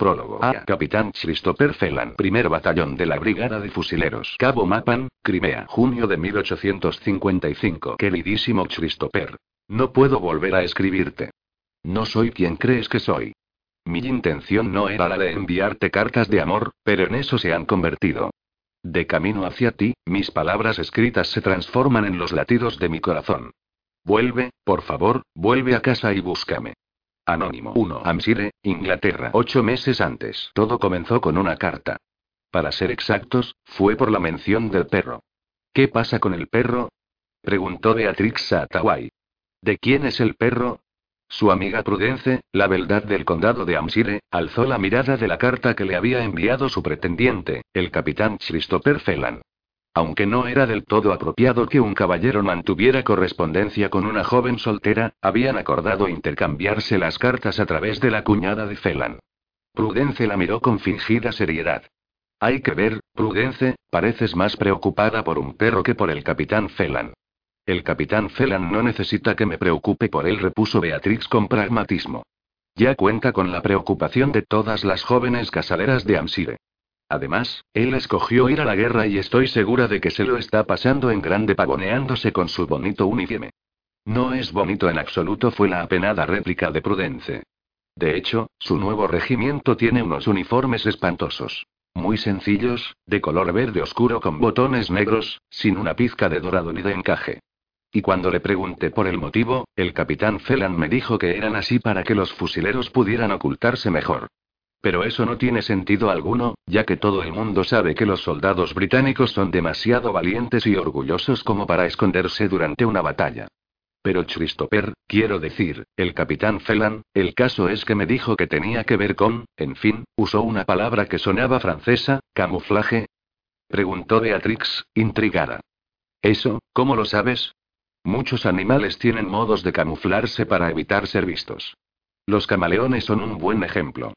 Prólogo a Capitán Christopher Phelan, primer batallón de la Brigada de Fusileros. Cabo Mapan, Crimea, junio de 1855. Queridísimo Christopher. No puedo volver a escribirte. No soy quien crees que soy. Mi intención no era la de enviarte cartas de amor, pero en eso se han convertido. De camino hacia ti, mis palabras escritas se transforman en los latidos de mi corazón. Vuelve, por favor, vuelve a casa y búscame. Anónimo 1. Amsire, Inglaterra. Ocho meses antes. Todo comenzó con una carta. Para ser exactos, fue por la mención del perro. ¿Qué pasa con el perro? Preguntó Beatrix Sataway. ¿De quién es el perro? Su amiga Prudence, la verdad del condado de Amsire, alzó la mirada de la carta que le había enviado su pretendiente, el capitán Christopher Phelan. Aunque no era del todo apropiado que un caballero mantuviera correspondencia con una joven soltera, habían acordado intercambiarse las cartas a través de la cuñada de Phelan. Prudence la miró con fingida seriedad. Hay que ver, Prudence, pareces más preocupada por un perro que por el capitán Phelan. El capitán Phelan no necesita que me preocupe por él, repuso Beatrix con pragmatismo. Ya cuenta con la preocupación de todas las jóvenes casaderas de Amsire. Además, él escogió ir a la guerra y estoy segura de que se lo está pasando en grande pavoneándose con su bonito uniforme. No es bonito en absoluto, fue la apenada réplica de Prudence. De hecho, su nuevo regimiento tiene unos uniformes espantosos. Muy sencillos, de color verde oscuro con botones negros, sin una pizca de dorado ni de encaje. Y cuando le pregunté por el motivo, el capitán Phelan me dijo que eran así para que los fusileros pudieran ocultarse mejor. Pero eso no tiene sentido alguno, ya que todo el mundo sabe que los soldados británicos son demasiado valientes y orgullosos como para esconderse durante una batalla. Pero Christopher, quiero decir, el capitán Phelan, el caso es que me dijo que tenía que ver con, en fin, usó una palabra que sonaba francesa, camuflaje. Preguntó Beatrix, intrigada. ¿Eso, cómo lo sabes? Muchos animales tienen modos de camuflarse para evitar ser vistos. Los camaleones son un buen ejemplo.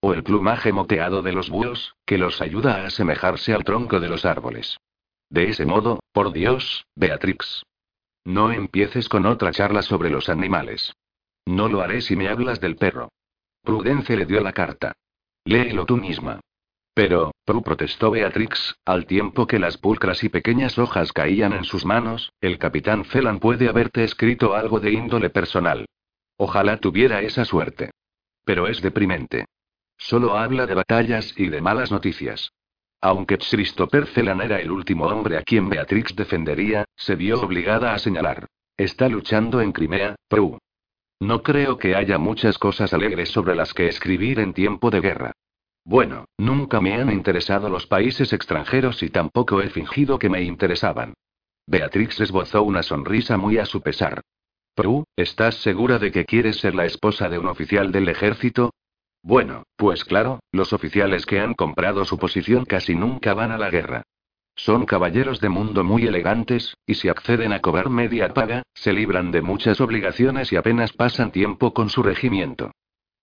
O el plumaje moteado de los búhos, que los ayuda a asemejarse al tronco de los árboles. De ese modo, por Dios, Beatrix. No empieces con otra charla sobre los animales. No lo haré si me hablas del perro. Prudence le dio la carta. Léelo tú misma. Pero, Pru protestó Beatrix, al tiempo que las pulcras y pequeñas hojas caían en sus manos, el capitán Phelan puede haberte escrito algo de índole personal. Ojalá tuviera esa suerte. Pero es deprimente. Solo habla de batallas y de malas noticias. Aunque Christopher Celan era el último hombre a quien Beatrix defendería, se vio obligada a señalar. Está luchando en Crimea, Prue. No creo que haya muchas cosas alegres sobre las que escribir en tiempo de guerra. Bueno, nunca me han interesado los países extranjeros y tampoco he fingido que me interesaban. Beatrix esbozó una sonrisa muy a su pesar. Prue, ¿estás segura de que quieres ser la esposa de un oficial del ejército? Bueno, pues claro, los oficiales que han comprado su posición casi nunca van a la guerra. Son caballeros de mundo muy elegantes, y si acceden a cobrar media paga, se libran de muchas obligaciones y apenas pasan tiempo con su regimiento.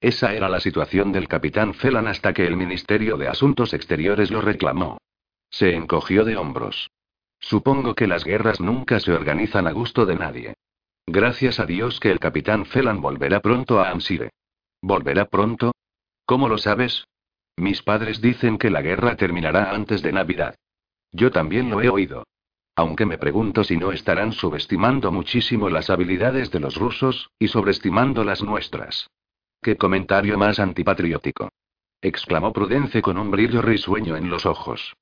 Esa era la situación del capitán Phelan hasta que el Ministerio de Asuntos Exteriores lo reclamó. Se encogió de hombros. Supongo que las guerras nunca se organizan a gusto de nadie. Gracias a Dios que el capitán Phelan volverá pronto a Amsire. ¿Volverá pronto? ¿Cómo lo sabes? Mis padres dicen que la guerra terminará antes de Navidad. Yo también lo he oído. Aunque me pregunto si no estarán subestimando muchísimo las habilidades de los rusos, y sobreestimando las nuestras. ¡Qué comentario más antipatriótico! exclamó Prudence con un brillo risueño en los ojos.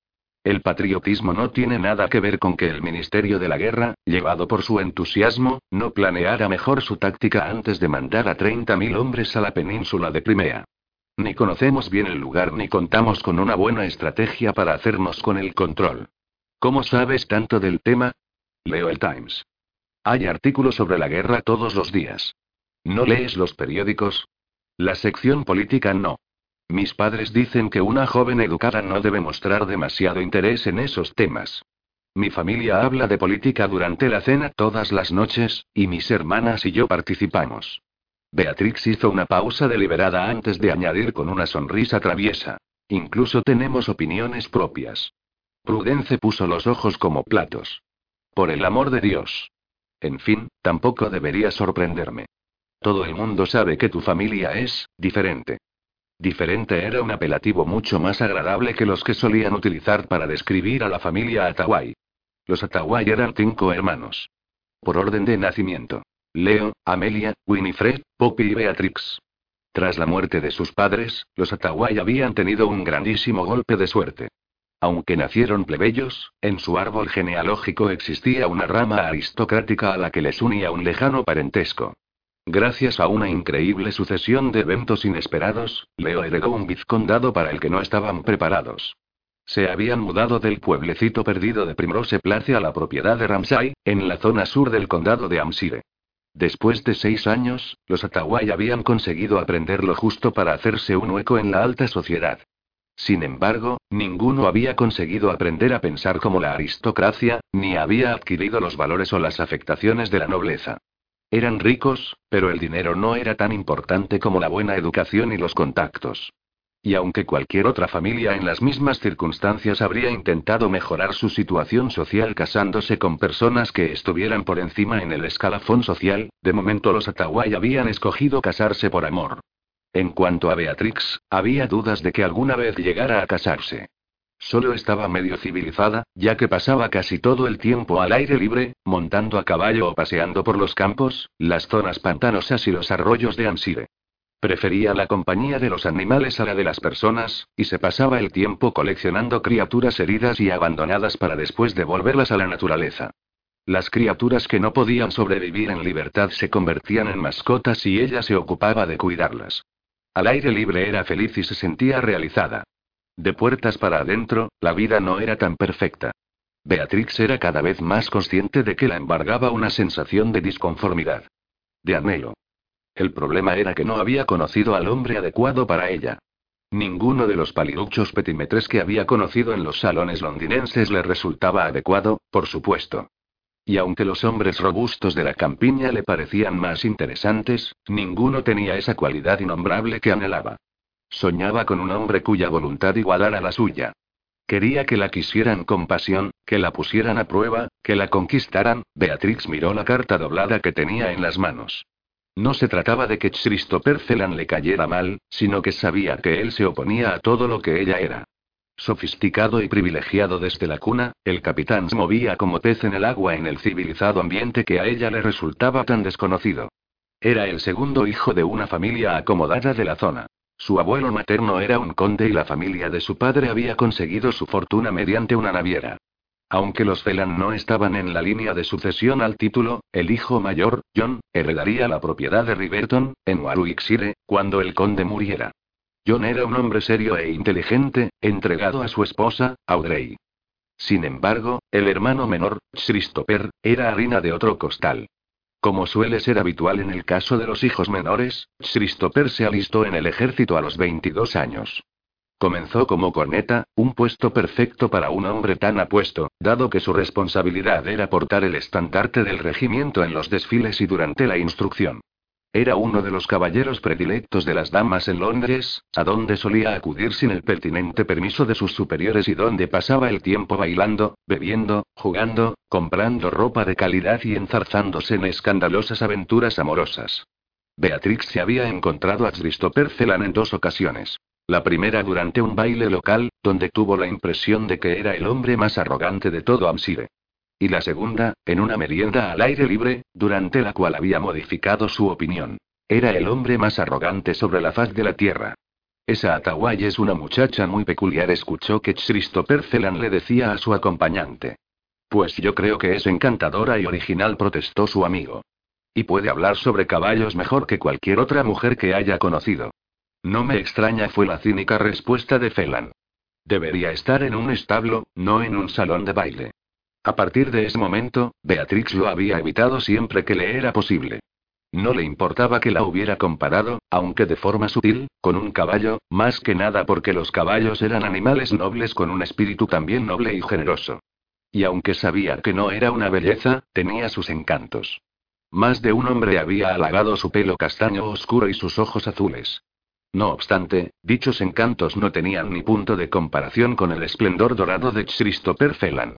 El patriotismo no tiene nada que ver con que el Ministerio de la Guerra, llevado por su entusiasmo, no planeara mejor su táctica antes de mandar a 30.000 hombres a la península de Crimea. Ni conocemos bien el lugar ni contamos con una buena estrategia para hacernos con el control. ¿Cómo sabes tanto del tema? Leo el Times. Hay artículos sobre la guerra todos los días. ¿No lees los periódicos? La sección política no. Mis padres dicen que una joven educada no debe mostrar demasiado interés en esos temas. Mi familia habla de política durante la cena todas las noches, y mis hermanas y yo participamos. Beatrix hizo una pausa deliberada antes de añadir con una sonrisa traviesa. Incluso tenemos opiniones propias. Prudence puso los ojos como platos. Por el amor de Dios. En fin, tampoco debería sorprenderme. Todo el mundo sabe que tu familia es, diferente. Diferente era un apelativo mucho más agradable que los que solían utilizar para describir a la familia Atawai. Los Atawai eran cinco hermanos. Por orden de nacimiento. Leo, Amelia, Winifred, Poppy y Beatrix. Tras la muerte de sus padres, los Atawai habían tenido un grandísimo golpe de suerte. Aunque nacieron plebeyos, en su árbol genealógico existía una rama aristocrática a la que les unía un lejano parentesco. Gracias a una increíble sucesión de eventos inesperados, Leo heredó un vizcondado para el que no estaban preparados. Se habían mudado del pueblecito perdido de Primrose Place a la propiedad de Ramsay, en la zona sur del condado de Amsire. Después de seis años, los Atawai habían conseguido aprender lo justo para hacerse un hueco en la alta sociedad. Sin embargo, ninguno había conseguido aprender a pensar como la aristocracia, ni había adquirido los valores o las afectaciones de la nobleza. Eran ricos, pero el dinero no era tan importante como la buena educación y los contactos. Y aunque cualquier otra familia en las mismas circunstancias habría intentado mejorar su situación social casándose con personas que estuvieran por encima en el escalafón social, de momento los Atawai habían escogido casarse por amor. En cuanto a Beatrix, había dudas de que alguna vez llegara a casarse. Solo estaba medio civilizada, ya que pasaba casi todo el tiempo al aire libre, montando a caballo o paseando por los campos, las zonas pantanosas y los arroyos de Ansire. Prefería la compañía de los animales a la de las personas, y se pasaba el tiempo coleccionando criaturas heridas y abandonadas para después devolverlas a la naturaleza. Las criaturas que no podían sobrevivir en libertad se convertían en mascotas y ella se ocupaba de cuidarlas. Al aire libre era feliz y se sentía realizada. De puertas para adentro, la vida no era tan perfecta. Beatrix era cada vez más consciente de que la embargaba una sensación de disconformidad. De anhelo. El problema era que no había conocido al hombre adecuado para ella. Ninguno de los paliduchos petimetres que había conocido en los salones londinenses le resultaba adecuado, por supuesto. Y aunque los hombres robustos de la campiña le parecían más interesantes, ninguno tenía esa cualidad innombrable que anhelaba. Soñaba con un hombre cuya voluntad igualara la suya. Quería que la quisieran con pasión, que la pusieran a prueba, que la conquistaran. Beatrix miró la carta doblada que tenía en las manos. No se trataba de que Christopher Celan le cayera mal, sino que sabía que él se oponía a todo lo que ella era. Sofisticado y privilegiado desde la cuna, el capitán se movía como pez en el agua en el civilizado ambiente que a ella le resultaba tan desconocido. Era el segundo hijo de una familia acomodada de la zona. Su abuelo materno era un conde y la familia de su padre había conseguido su fortuna mediante una naviera. Aunque los Celan no estaban en la línea de sucesión al título, el hijo mayor, John, heredaría la propiedad de Riverton, en Warwickshire, cuando el conde muriera. John era un hombre serio e inteligente, entregado a su esposa, Audrey. Sin embargo, el hermano menor, Christopher, era harina de otro costal. Como suele ser habitual en el caso de los hijos menores, Christopher se alistó en el ejército a los 22 años. Comenzó como corneta, un puesto perfecto para un hombre tan apuesto, dado que su responsabilidad era portar el estandarte del regimiento en los desfiles y durante la instrucción. Era uno de los caballeros predilectos de las damas en Londres, a donde solía acudir sin el pertinente permiso de sus superiores y donde pasaba el tiempo bailando, bebiendo, jugando, comprando ropa de calidad y enzarzándose en escandalosas aventuras amorosas. Beatrix se había encontrado a Christopher Celan en dos ocasiones. La primera durante un baile local, donde tuvo la impresión de que era el hombre más arrogante de todo Amsire. Y la segunda, en una merienda al aire libre, durante la cual había modificado su opinión. Era el hombre más arrogante sobre la faz de la tierra. Esa Atawai es una muchacha muy peculiar, escuchó que Christopher Celan le decía a su acompañante. Pues yo creo que es encantadora y original, protestó su amigo. Y puede hablar sobre caballos mejor que cualquier otra mujer que haya conocido. No me extraña, fue la cínica respuesta de Celan. Debería estar en un establo, no en un salón de baile. A partir de ese momento, Beatrix lo había evitado siempre que le era posible. No le importaba que la hubiera comparado, aunque de forma sutil, con un caballo, más que nada porque los caballos eran animales nobles con un espíritu también noble y generoso. Y aunque sabía que no era una belleza, tenía sus encantos. Más de un hombre había halagado su pelo castaño oscuro y sus ojos azules. No obstante, dichos encantos no tenían ni punto de comparación con el esplendor dorado de Christopher Celan.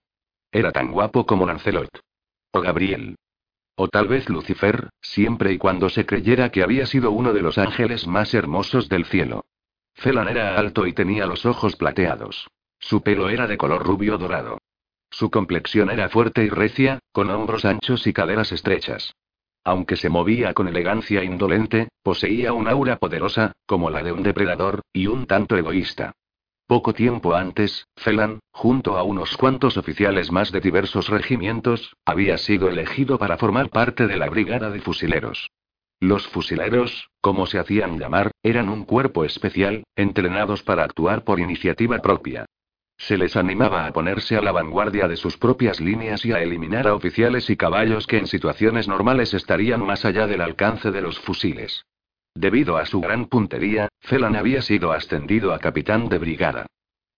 Era tan guapo como Lancelot. O Gabriel. O tal vez Lucifer, siempre y cuando se creyera que había sido uno de los ángeles más hermosos del cielo. Felan era alto y tenía los ojos plateados. Su pelo era de color rubio dorado. Su complexión era fuerte y recia, con hombros anchos y caderas estrechas. Aunque se movía con elegancia indolente, poseía un aura poderosa, como la de un depredador, y un tanto egoísta. Poco tiempo antes, Felan, junto a unos cuantos oficiales más de diversos regimientos, había sido elegido para formar parte de la brigada de fusileros. Los fusileros, como se hacían llamar, eran un cuerpo especial, entrenados para actuar por iniciativa propia. Se les animaba a ponerse a la vanguardia de sus propias líneas y a eliminar a oficiales y caballos que en situaciones normales estarían más allá del alcance de los fusiles. Debido a su gran puntería, Felan había sido ascendido a capitán de brigada.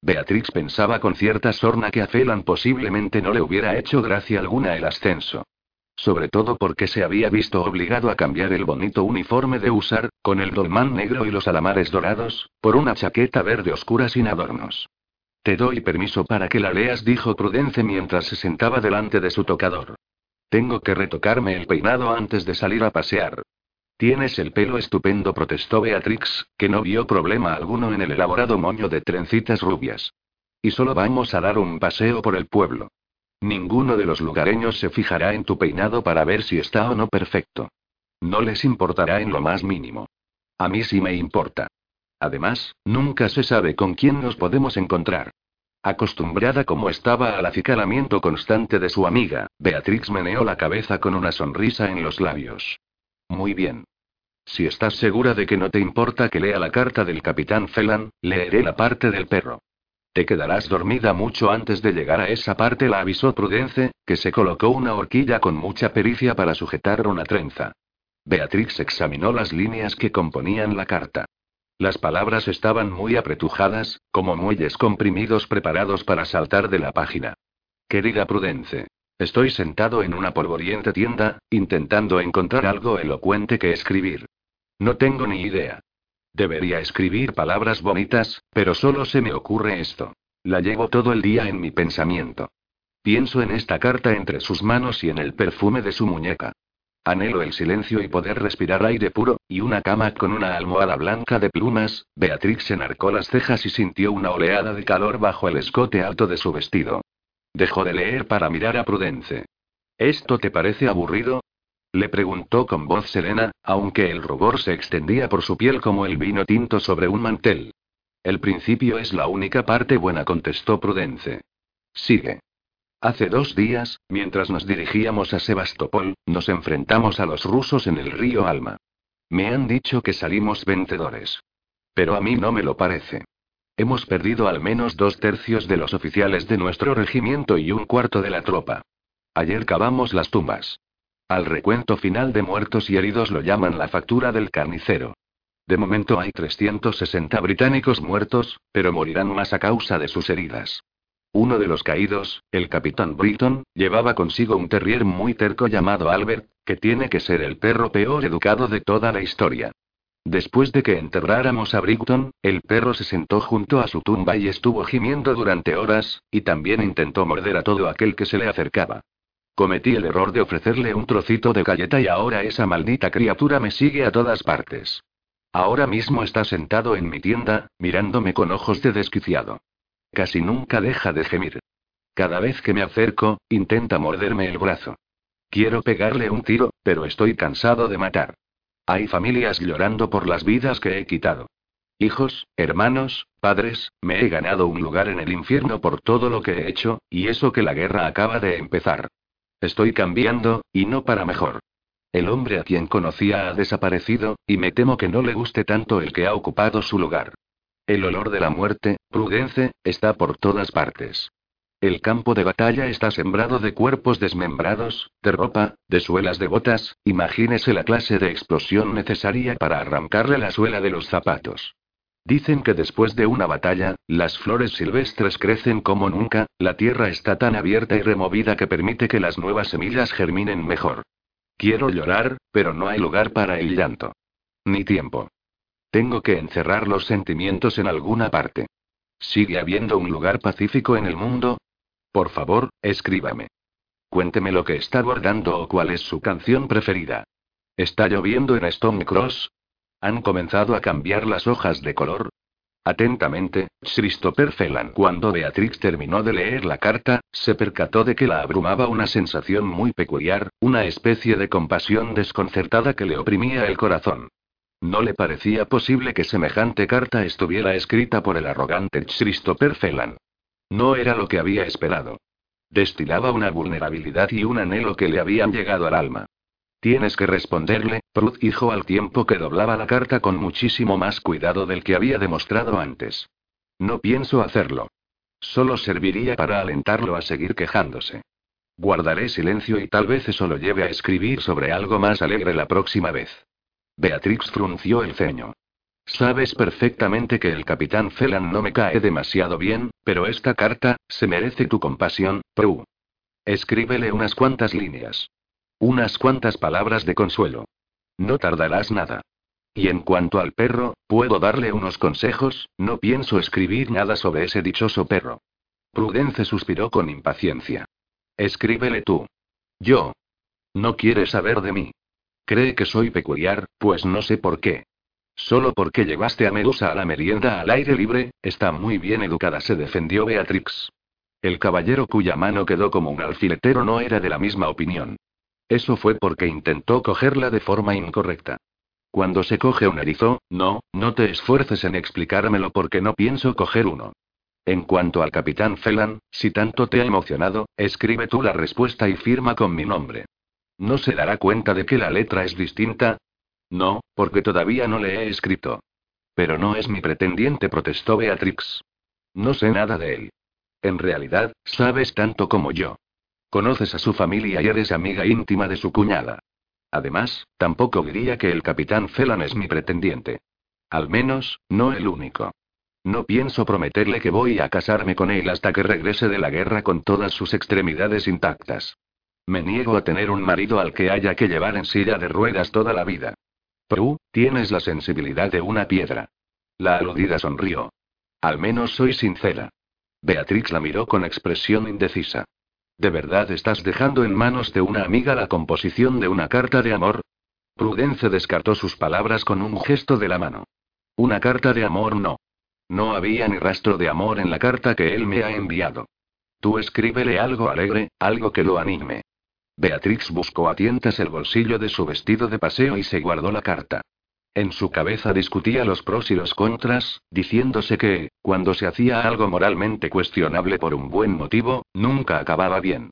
Beatrix pensaba con cierta sorna que a Felan posiblemente no le hubiera hecho gracia alguna el ascenso. Sobre todo porque se había visto obligado a cambiar el bonito uniforme de usar, con el dolmán negro y los alamares dorados, por una chaqueta verde oscura sin adornos. Te doy permiso para que la leas, dijo Prudence mientras se sentaba delante de su tocador. Tengo que retocarme el peinado antes de salir a pasear. Tienes el pelo estupendo, protestó Beatrix, que no vio problema alguno en el elaborado moño de trencitas rubias. Y solo vamos a dar un paseo por el pueblo. Ninguno de los lugareños se fijará en tu peinado para ver si está o no perfecto. No les importará en lo más mínimo. A mí sí me importa. Además, nunca se sabe con quién nos podemos encontrar. Acostumbrada como estaba al acicalamiento constante de su amiga, Beatrix meneó la cabeza con una sonrisa en los labios. Muy bien. Si estás segura de que no te importa que lea la carta del capitán Felan, leeré la parte del perro. Te quedarás dormida mucho antes de llegar a esa parte, la avisó Prudence, que se colocó una horquilla con mucha pericia para sujetar una trenza. Beatrix examinó las líneas que componían la carta. Las palabras estaban muy apretujadas, como muelles comprimidos preparados para saltar de la página. Querida Prudence. Estoy sentado en una polvoriente tienda, intentando encontrar algo elocuente que escribir. No tengo ni idea. Debería escribir palabras bonitas, pero solo se me ocurre esto. La llevo todo el día en mi pensamiento. Pienso en esta carta entre sus manos y en el perfume de su muñeca. Anhelo el silencio y poder respirar aire puro, y una cama con una almohada blanca de plumas. Beatrix enarcó las cejas y sintió una oleada de calor bajo el escote alto de su vestido. Dejó de leer para mirar a Prudence. ¿Esto te parece aburrido? Le preguntó con voz serena, aunque el rubor se extendía por su piel como el vino tinto sobre un mantel. El principio es la única parte buena, contestó Prudence. Sigue. Hace dos días, mientras nos dirigíamos a Sebastopol, nos enfrentamos a los rusos en el río Alma. Me han dicho que salimos vencedores. Pero a mí no me lo parece. Hemos perdido al menos dos tercios de los oficiales de nuestro regimiento y un cuarto de la tropa. Ayer cavamos las tumbas. Al recuento final de muertos y heridos lo llaman la factura del carnicero. De momento hay 360 británicos muertos, pero morirán más a causa de sus heridas. Uno de los caídos, el capitán Britton, llevaba consigo un terrier muy terco llamado Albert, que tiene que ser el perro peor educado de toda la historia. Después de que enterráramos a Britton, el perro se sentó junto a su tumba y estuvo gimiendo durante horas, y también intentó morder a todo aquel que se le acercaba. Cometí el error de ofrecerle un trocito de galleta y ahora esa maldita criatura me sigue a todas partes. Ahora mismo está sentado en mi tienda, mirándome con ojos de desquiciado. Casi nunca deja de gemir. Cada vez que me acerco, intenta morderme el brazo. Quiero pegarle un tiro, pero estoy cansado de matar. Hay familias llorando por las vidas que he quitado. Hijos, hermanos, padres, me he ganado un lugar en el infierno por todo lo que he hecho, y eso que la guerra acaba de empezar. Estoy cambiando, y no para mejor. El hombre a quien conocía ha desaparecido, y me temo que no le guste tanto el que ha ocupado su lugar. El olor de la muerte, Prudence, está por todas partes. El campo de batalla está sembrado de cuerpos desmembrados, de ropa, de suelas de botas, imagínese la clase de explosión necesaria para arrancarle la suela de los zapatos. Dicen que después de una batalla, las flores silvestres crecen como nunca, la tierra está tan abierta y removida que permite que las nuevas semillas germinen mejor. Quiero llorar, pero no hay lugar para el llanto. Ni tiempo. Tengo que encerrar los sentimientos en alguna parte. ¿Sigue habiendo un lugar pacífico en el mundo? Por favor, escríbame. Cuénteme lo que está guardando o cuál es su canción preferida. ¿Está lloviendo en Stone Cross? ¿Han comenzado a cambiar las hojas de color? Atentamente, Christopher Phelan. Cuando Beatrix terminó de leer la carta, se percató de que la abrumaba una sensación muy peculiar, una especie de compasión desconcertada que le oprimía el corazón. No le parecía posible que semejante carta estuviera escrita por el arrogante Christopher Phelan. No era lo que había esperado. Destilaba una vulnerabilidad y un anhelo que le habían llegado al alma. Tienes que responderle, Prud dijo al tiempo que doblaba la carta con muchísimo más cuidado del que había demostrado antes. No pienso hacerlo. Solo serviría para alentarlo a seguir quejándose. Guardaré silencio y tal vez eso lo lleve a escribir sobre algo más alegre la próxima vez. Beatrix frunció el ceño. Sabes perfectamente que el capitán Phelan no me cae demasiado bien, pero esta carta, se merece tu compasión, Prue. Escríbele unas cuantas líneas. Unas cuantas palabras de consuelo. No tardarás nada. Y en cuanto al perro, puedo darle unos consejos, no pienso escribir nada sobre ese dichoso perro. Prudence suspiró con impaciencia. Escríbele tú. Yo. No quiere saber de mí. Cree que soy peculiar, pues no sé por qué. Solo porque llevaste a Medusa a la merienda al aire libre, está muy bien educada, se defendió Beatrix. El caballero cuya mano quedó como un alfiletero no era de la misma opinión. Eso fue porque intentó cogerla de forma incorrecta. Cuando se coge un erizo, no, no te esfuerces en explicármelo porque no pienso coger uno. En cuanto al capitán Phelan, si tanto te ha emocionado, escribe tú la respuesta y firma con mi nombre. ¿No se dará cuenta de que la letra es distinta? No, porque todavía no le he escrito. Pero no es mi pretendiente, protestó Beatrix. No sé nada de él. En realidad, sabes tanto como yo. Conoces a su familia y eres amiga íntima de su cuñada. Además, tampoco diría que el capitán Phelan es mi pretendiente. Al menos, no el único. No pienso prometerle que voy a casarme con él hasta que regrese de la guerra con todas sus extremidades intactas. Me niego a tener un marido al que haya que llevar en silla de ruedas toda la vida. Prue, tienes la sensibilidad de una piedra. La aludida sonrió. Al menos soy sincera. Beatrix la miró con expresión indecisa. ¿De verdad estás dejando en manos de una amiga la composición de una carta de amor? Prudence descartó sus palabras con un gesto de la mano. Una carta de amor no. No había ni rastro de amor en la carta que él me ha enviado. Tú escríbele algo alegre, algo que lo anime. Beatrix buscó a tientas el bolsillo de su vestido de paseo y se guardó la carta. En su cabeza discutía los pros y los contras, diciéndose que, cuando se hacía algo moralmente cuestionable por un buen motivo, nunca acababa bien.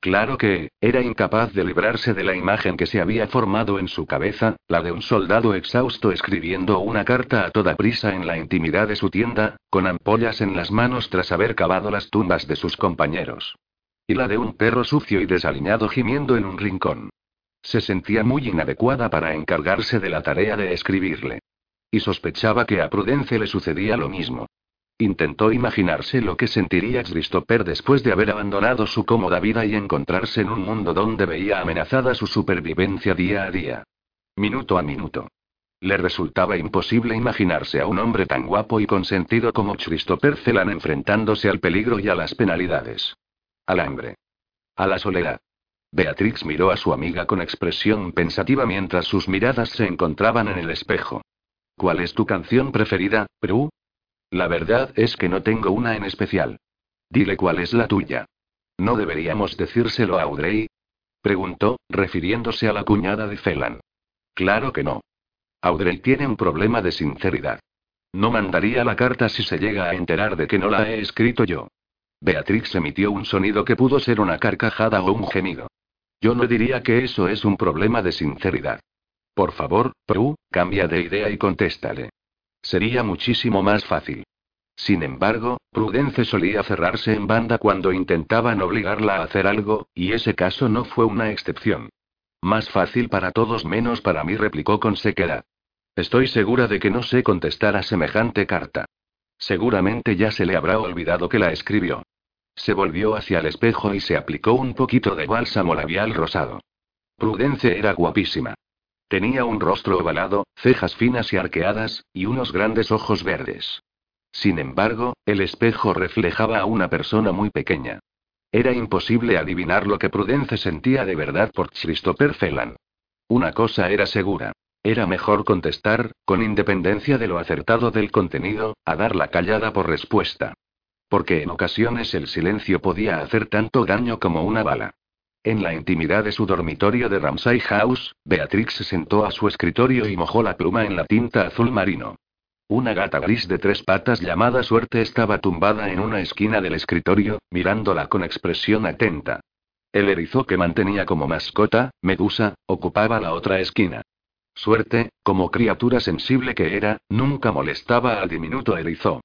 Claro que, era incapaz de librarse de la imagen que se había formado en su cabeza, la de un soldado exhausto escribiendo una carta a toda prisa en la intimidad de su tienda, con ampollas en las manos tras haber cavado las tumbas de sus compañeros. Y la de un perro sucio y desaliñado gimiendo en un rincón. Se sentía muy inadecuada para encargarse de la tarea de escribirle. Y sospechaba que a Prudence le sucedía lo mismo. Intentó imaginarse lo que sentiría Christopher después de haber abandonado su cómoda vida y encontrarse en un mundo donde veía amenazada su supervivencia día a día. Minuto a minuto. Le resultaba imposible imaginarse a un hombre tan guapo y consentido como Christopher Celan enfrentándose al peligro y a las penalidades. Al hambre. A la soledad. Beatrix miró a su amiga con expresión pensativa mientras sus miradas se encontraban en el espejo. ¿Cuál es tu canción preferida, Prue? La verdad es que no tengo una en especial. Dile cuál es la tuya. ¿No deberíamos decírselo a Audrey? Preguntó, refiriéndose a la cuñada de Phelan. Claro que no. Audrey tiene un problema de sinceridad. No mandaría la carta si se llega a enterar de que no la he escrito yo. Beatrix emitió un sonido que pudo ser una carcajada o un gemido. Yo no diría que eso es un problema de sinceridad. Por favor, Prue, cambia de idea y contéstale. Sería muchísimo más fácil. Sin embargo, Prudence solía cerrarse en banda cuando intentaban obligarla a hacer algo, y ese caso no fue una excepción. Más fácil para todos menos para mí, replicó con sequedad. Estoy segura de que no sé contestar a semejante carta. Seguramente ya se le habrá olvidado que la escribió. Se volvió hacia el espejo y se aplicó un poquito de bálsamo labial rosado. Prudence era guapísima. Tenía un rostro ovalado, cejas finas y arqueadas, y unos grandes ojos verdes. Sin embargo, el espejo reflejaba a una persona muy pequeña. Era imposible adivinar lo que Prudence sentía de verdad por Christopher Phelan. Una cosa era segura. Era mejor contestar, con independencia de lo acertado del contenido, a dar la callada por respuesta. Porque en ocasiones el silencio podía hacer tanto daño como una bala. En la intimidad de su dormitorio de Ramsay House, Beatrix se sentó a su escritorio y mojó la pluma en la tinta azul marino. Una gata gris de tres patas llamada Suerte estaba tumbada en una esquina del escritorio, mirándola con expresión atenta. El erizo que mantenía como mascota, Medusa, ocupaba la otra esquina. Suerte, como criatura sensible que era, nunca molestaba al diminuto erizo.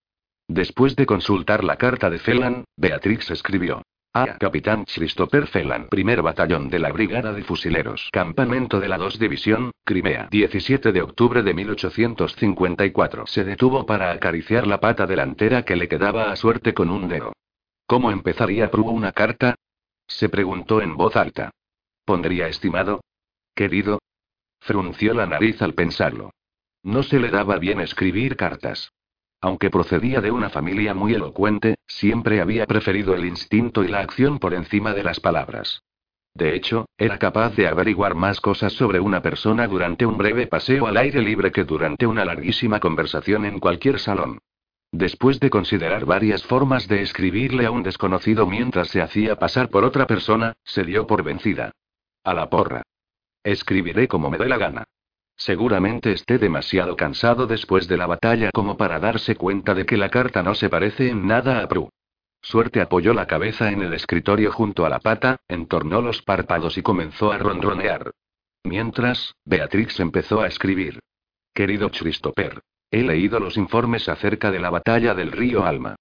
Después de consultar la carta de Felan, Beatrix escribió. A. Capitán Christopher Felan, primer batallón de la Brigada de Fusileros, campamento de la 2 División, Crimea, 17 de octubre de 1854. Se detuvo para acariciar la pata delantera que le quedaba a suerte con un dedo. ¿Cómo empezaría Prue una carta? Se preguntó en voz alta. ¿Pondría estimado? Querido. Frunció la nariz al pensarlo. No se le daba bien escribir cartas. Aunque procedía de una familia muy elocuente, siempre había preferido el instinto y la acción por encima de las palabras. De hecho, era capaz de averiguar más cosas sobre una persona durante un breve paseo al aire libre que durante una larguísima conversación en cualquier salón. Después de considerar varias formas de escribirle a un desconocido mientras se hacía pasar por otra persona, se dio por vencida. A la porra. Escribiré como me dé la gana. Seguramente esté demasiado cansado después de la batalla como para darse cuenta de que la carta no se parece en nada a Prue. Suerte apoyó la cabeza en el escritorio junto a la pata, entornó los párpados y comenzó a ronronear. Mientras, Beatrix empezó a escribir. Querido Christopher, he leído los informes acerca de la batalla del río Alma.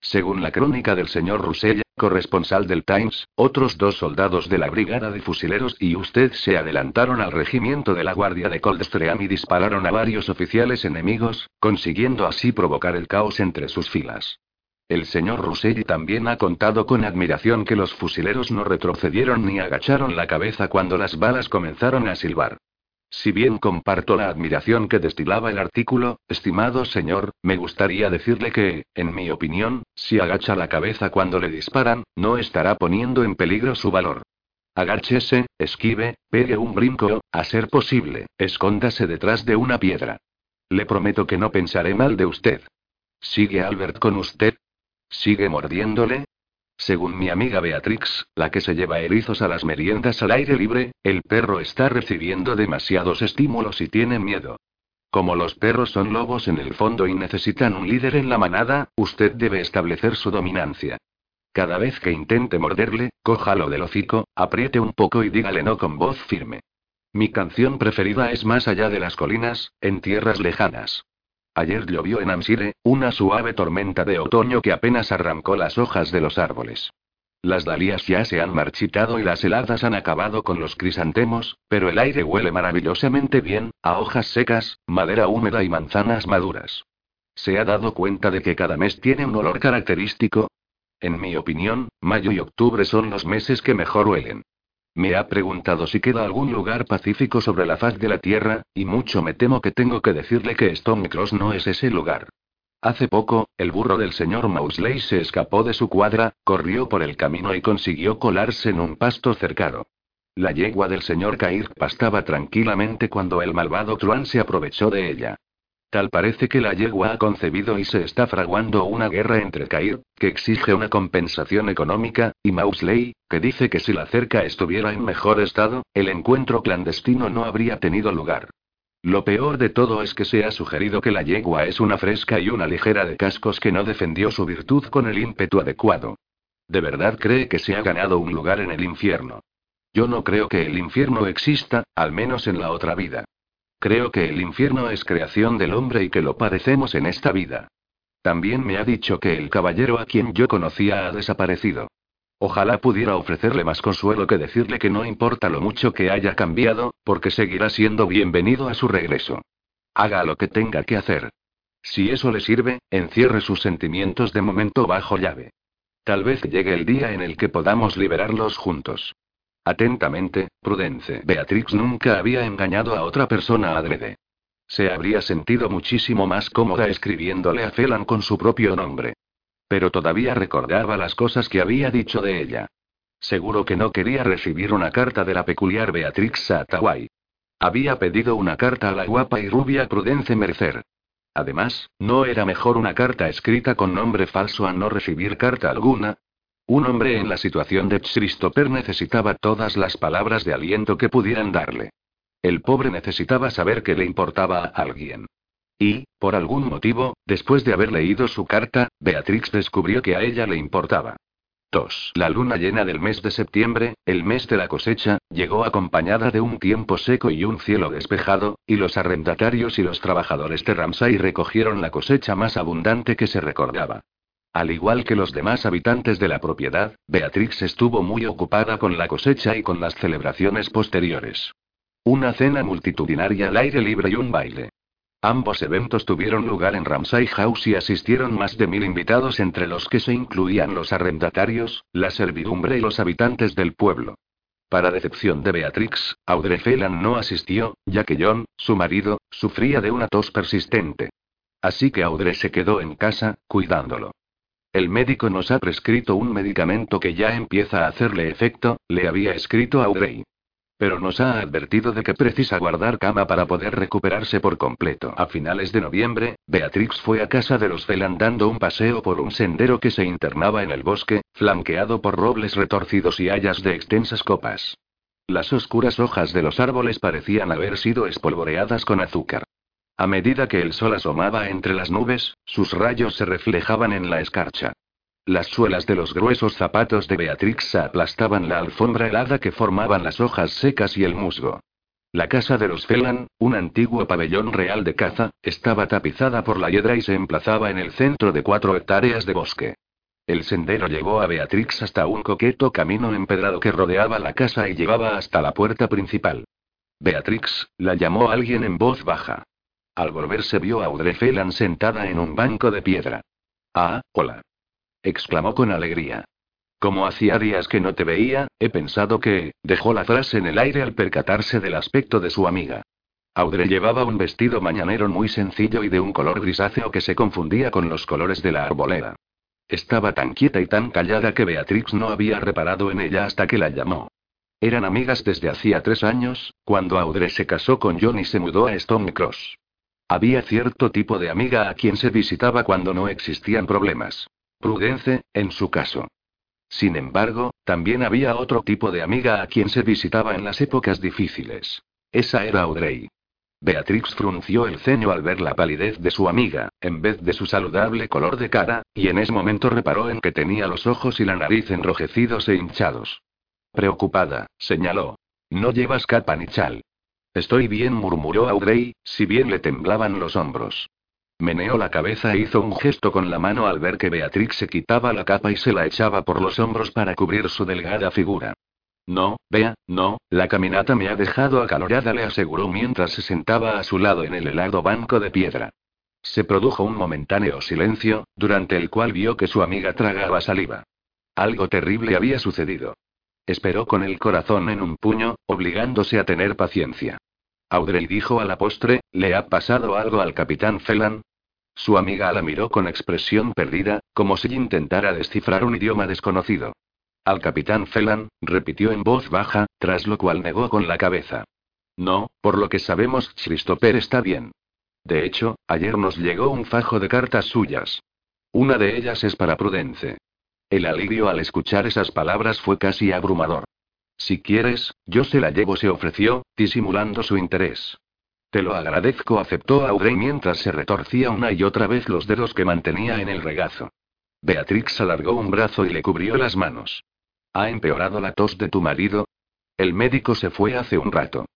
Según la crónica del señor Russell, corresponsal del Times, otros dos soldados de la brigada de fusileros y usted se adelantaron al regimiento de la guardia de Coldstream y dispararon a varios oficiales enemigos, consiguiendo así provocar el caos entre sus filas. El señor Russelli también ha contado con admiración que los fusileros no retrocedieron ni agacharon la cabeza cuando las balas comenzaron a silbar. Si bien comparto la admiración que destilaba el artículo, estimado señor, me gustaría decirle que, en mi opinión, si agacha la cabeza cuando le disparan, no estará poniendo en peligro su valor. Agáchese, esquive, pegue un brinco, a ser posible, escóndase detrás de una piedra. Le prometo que no pensaré mal de usted. ¿Sigue Albert con usted? ¿Sigue mordiéndole? Según mi amiga Beatrix, la que se lleva erizos a las meriendas al aire libre, el perro está recibiendo demasiados estímulos y tiene miedo. Como los perros son lobos en el fondo y necesitan un líder en la manada, usted debe establecer su dominancia. Cada vez que intente morderle, cójalo del hocico, apriete un poco y dígale no con voz firme. Mi canción preferida es Más allá de las colinas, en tierras lejanas. Ayer llovió en Amsire, una suave tormenta de otoño que apenas arrancó las hojas de los árboles. Las dalías ya se han marchitado y las heladas han acabado con los crisantemos, pero el aire huele maravillosamente bien, a hojas secas, madera húmeda y manzanas maduras. ¿Se ha dado cuenta de que cada mes tiene un olor característico? En mi opinión, mayo y octubre son los meses que mejor huelen. Me ha preguntado si queda algún lugar pacífico sobre la faz de la Tierra, y mucho me temo que tengo que decirle que Stonecross no es ese lugar. Hace poco, el burro del señor Mausley se escapó de su cuadra, corrió por el camino y consiguió colarse en un pasto cercado. La yegua del señor Cair pastaba tranquilamente cuando el malvado Truan se aprovechó de ella. Tal parece que la yegua ha concebido y se está fraguando una guerra entre Cair, que exige una compensación económica, y Mausley, que dice que si la cerca estuviera en mejor estado, el encuentro clandestino no habría tenido lugar. Lo peor de todo es que se ha sugerido que la yegua es una fresca y una ligera de cascos que no defendió su virtud con el ímpetu adecuado. ¿De verdad cree que se ha ganado un lugar en el infierno? Yo no creo que el infierno exista, al menos en la otra vida. Creo que el infierno es creación del hombre y que lo padecemos en esta vida. También me ha dicho que el caballero a quien yo conocía ha desaparecido. Ojalá pudiera ofrecerle más consuelo que decirle que no importa lo mucho que haya cambiado, porque seguirá siendo bienvenido a su regreso. Haga lo que tenga que hacer. Si eso le sirve, encierre sus sentimientos de momento bajo llave. Tal vez llegue el día en el que podamos liberarlos juntos. Atentamente, Prudence. Beatrix nunca había engañado a otra persona adrede. Se habría sentido muchísimo más cómoda escribiéndole a Felan con su propio nombre. Pero todavía recordaba las cosas que había dicho de ella. Seguro que no quería recibir una carta de la peculiar Beatrix Sataway. Había pedido una carta a la guapa y rubia Prudence Mercer. Además, ¿no era mejor una carta escrita con nombre falso a no recibir carta alguna? Un hombre en la situación de Christopher necesitaba todas las palabras de aliento que pudieran darle. El pobre necesitaba saber que le importaba a alguien. Y, por algún motivo, después de haber leído su carta, Beatrix descubrió que a ella le importaba. 2. La luna llena del mes de septiembre, el mes de la cosecha, llegó acompañada de un tiempo seco y un cielo despejado, y los arrendatarios y los trabajadores de Ramsay recogieron la cosecha más abundante que se recordaba. Al igual que los demás habitantes de la propiedad, Beatrix estuvo muy ocupada con la cosecha y con las celebraciones posteriores. Una cena multitudinaria al aire libre y un baile. Ambos eventos tuvieron lugar en Ramsay House y asistieron más de mil invitados entre los que se incluían los arrendatarios, la servidumbre y los habitantes del pueblo. Para decepción de Beatrix, Audrey Phelan no asistió, ya que John, su marido, sufría de una tos persistente. Así que Audrey se quedó en casa, cuidándolo. El médico nos ha prescrito un medicamento que ya empieza a hacerle efecto, le había escrito Audrey. Pero nos ha advertido de que precisa guardar cama para poder recuperarse por completo. A finales de noviembre, Beatrix fue a casa de los Phelan dando un paseo por un sendero que se internaba en el bosque, flanqueado por robles retorcidos y hayas de extensas copas. Las oscuras hojas de los árboles parecían haber sido espolvoreadas con azúcar. A medida que el sol asomaba entre las nubes, sus rayos se reflejaban en la escarcha. Las suelas de los gruesos zapatos de Beatrix aplastaban la alfombra helada que formaban las hojas secas y el musgo. La casa de los Phelan, un antiguo pabellón real de caza, estaba tapizada por la hiedra y se emplazaba en el centro de cuatro hectáreas de bosque. El sendero llevó a Beatrix hasta un coqueto camino empedrado que rodeaba la casa y llevaba hasta la puerta principal. Beatrix, la llamó alguien en voz baja. Al volverse vio a Audrey Phelan sentada en un banco de piedra. Ah, hola exclamó con alegría. Como hacía días que no te veía, he pensado que, dejó la frase en el aire al percatarse del aspecto de su amiga. Audrey llevaba un vestido mañanero muy sencillo y de un color grisáceo que se confundía con los colores de la arboleda. Estaba tan quieta y tan callada que Beatrix no había reparado en ella hasta que la llamó. Eran amigas desde hacía tres años, cuando Audrey se casó con John y se mudó a Stone Cross. Había cierto tipo de amiga a quien se visitaba cuando no existían problemas. Prudence, en su caso. Sin embargo, también había otro tipo de amiga a quien se visitaba en las épocas difíciles. Esa era Audrey. Beatrix frunció el ceño al ver la palidez de su amiga, en vez de su saludable color de cara, y en ese momento reparó en que tenía los ojos y la nariz enrojecidos e hinchados. Preocupada, señaló. No llevas capa ni chal. Estoy bien, murmuró Audrey, si bien le temblaban los hombros. Meneó la cabeza e hizo un gesto con la mano al ver que Beatrix se quitaba la capa y se la echaba por los hombros para cubrir su delgada figura. No, vea, no, la caminata me ha dejado acalorada, le aseguró mientras se sentaba a su lado en el helado banco de piedra. Se produjo un momentáneo silencio, durante el cual vio que su amiga tragaba saliva. Algo terrible había sucedido. Esperó con el corazón en un puño, obligándose a tener paciencia. Audrey dijo a la postre, ¿le ha pasado algo al capitán Phelan? Su amiga la miró con expresión perdida, como si intentara descifrar un idioma desconocido. Al capitán Phelan, repitió en voz baja, tras lo cual negó con la cabeza. No, por lo que sabemos, Christopher está bien. De hecho, ayer nos llegó un fajo de cartas suyas. Una de ellas es para Prudence. El alivio al escuchar esas palabras fue casi abrumador. Si quieres, yo se la llevo, se ofreció, disimulando su interés. Te lo agradezco, aceptó Audrey mientras se retorcía una y otra vez los dedos que mantenía en el regazo. Beatrix alargó un brazo y le cubrió las manos. ¿Ha empeorado la tos de tu marido? El médico se fue hace un rato.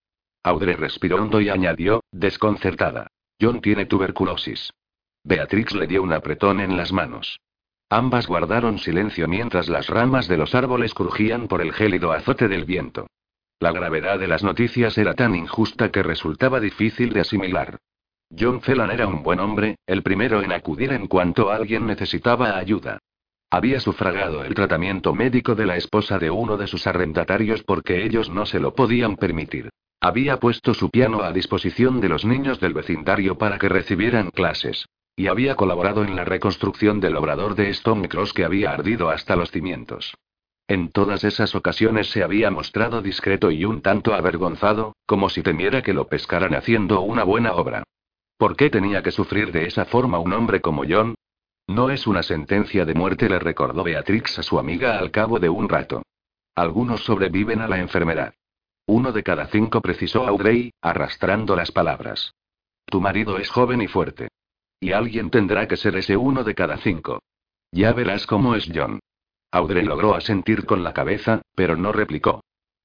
Audrey respiró hondo y añadió, desconcertada. John tiene tuberculosis. Beatrix le dio un apretón en las manos. Ambas guardaron silencio mientras las ramas de los árboles crujían por el gélido azote del viento. La gravedad de las noticias era tan injusta que resultaba difícil de asimilar. John Phelan era un buen hombre, el primero en acudir en cuanto alguien necesitaba ayuda. Había sufragado el tratamiento médico de la esposa de uno de sus arrendatarios porque ellos no se lo podían permitir. Había puesto su piano a disposición de los niños del vecindario para que recibieran clases. Y había colaborado en la reconstrucción del obrador de Stone Cross que había ardido hasta los cimientos. En todas esas ocasiones se había mostrado discreto y un tanto avergonzado, como si temiera que lo pescaran haciendo una buena obra. ¿Por qué tenía que sufrir de esa forma un hombre como John? No es una sentencia de muerte, le recordó Beatrix a su amiga al cabo de un rato. Algunos sobreviven a la enfermedad. Uno de cada cinco precisó Audrey, arrastrando las palabras. Tu marido es joven y fuerte. Y alguien tendrá que ser ese uno de cada cinco. Ya verás cómo es John. Audrey logró asentir con la cabeza, pero no replicó.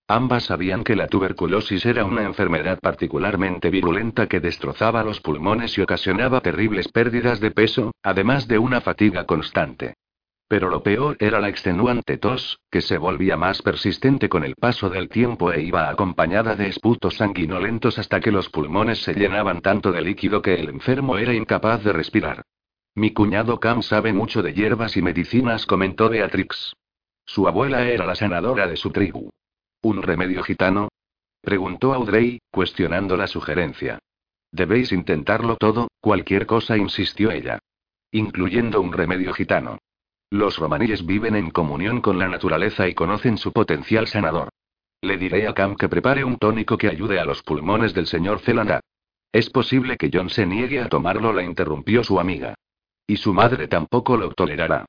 Ambas sabían que la tuberculosis era una enfermedad particularmente virulenta que destrozaba los pulmones y ocasionaba terribles pérdidas de peso, además de una fatiga constante. Pero lo peor era la extenuante tos, que se volvía más persistente con el paso del tiempo e iba acompañada de esputos sanguinolentos hasta que los pulmones se llenaban tanto de líquido que el enfermo era incapaz de respirar. Mi cuñado Cam sabe mucho de hierbas y medicinas, comentó Beatrix. Su abuela era la sanadora de su tribu. ¿Un remedio gitano? preguntó Audrey, cuestionando la sugerencia. Debéis intentarlo todo, cualquier cosa, insistió ella. Incluyendo un remedio gitano. Los romaníes viven en comunión con la naturaleza y conocen su potencial sanador. Le diré a Cam que prepare un tónico que ayude a los pulmones del señor Zelanda. Es posible que John se niegue a tomarlo, la interrumpió su amiga. Y su madre tampoco lo tolerará.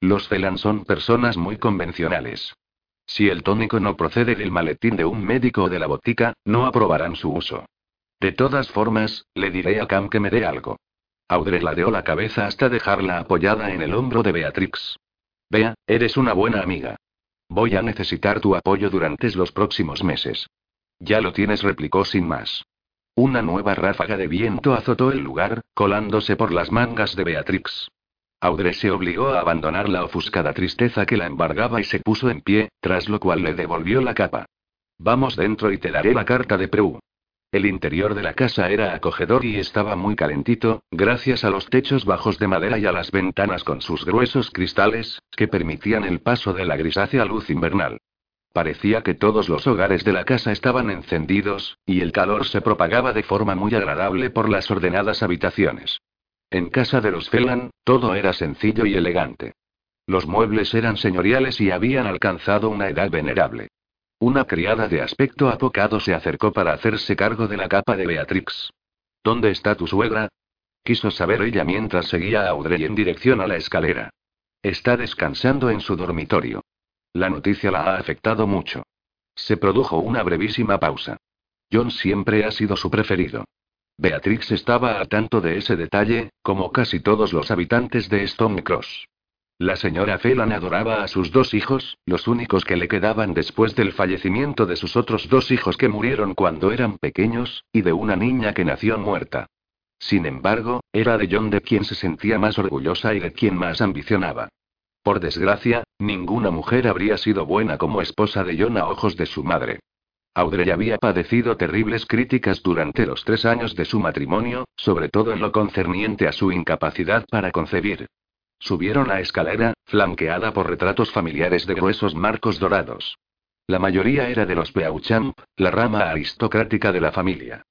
Los Celan son personas muy convencionales. Si el tónico no procede del maletín de un médico o de la botica, no aprobarán su uso. De todas formas, le diré a Cam que me dé algo. Audrey ladeó la cabeza hasta dejarla apoyada en el hombro de Beatrix. Vea, eres una buena amiga. Voy a necesitar tu apoyo durante los próximos meses. Ya lo tienes, replicó sin más. Una nueva ráfaga de viento azotó el lugar, colándose por las mangas de Beatrix. Audrey se obligó a abandonar la ofuscada tristeza que la embargaba y se puso en pie, tras lo cual le devolvió la capa. Vamos dentro y te daré la carta de Prue. El interior de la casa era acogedor y estaba muy calentito, gracias a los techos bajos de madera y a las ventanas con sus gruesos cristales, que permitían el paso de la grisácea luz invernal. Parecía que todos los hogares de la casa estaban encendidos, y el calor se propagaba de forma muy agradable por las ordenadas habitaciones. En casa de los Felan, todo era sencillo y elegante. Los muebles eran señoriales y habían alcanzado una edad venerable. Una criada de aspecto apocado se acercó para hacerse cargo de la capa de Beatrix. ¿Dónde está tu suegra? Quiso saber ella mientras seguía a Audrey en dirección a la escalera. Está descansando en su dormitorio. La noticia la ha afectado mucho. Se produjo una brevísima pausa. John siempre ha sido su preferido. Beatrix estaba al tanto de ese detalle, como casi todos los habitantes de Stone Cross. La señora Phelan adoraba a sus dos hijos, los únicos que le quedaban después del fallecimiento de sus otros dos hijos que murieron cuando eran pequeños, y de una niña que nació muerta. Sin embargo, era de John de quien se sentía más orgullosa y de quien más ambicionaba. Por desgracia, ninguna mujer habría sido buena como esposa de John a ojos de su madre. Audrey había padecido terribles críticas durante los tres años de su matrimonio, sobre todo en lo concerniente a su incapacidad para concebir. Subieron la escalera, flanqueada por retratos familiares de gruesos marcos dorados. La mayoría era de los Beauchamp, la rama aristocrática de la familia.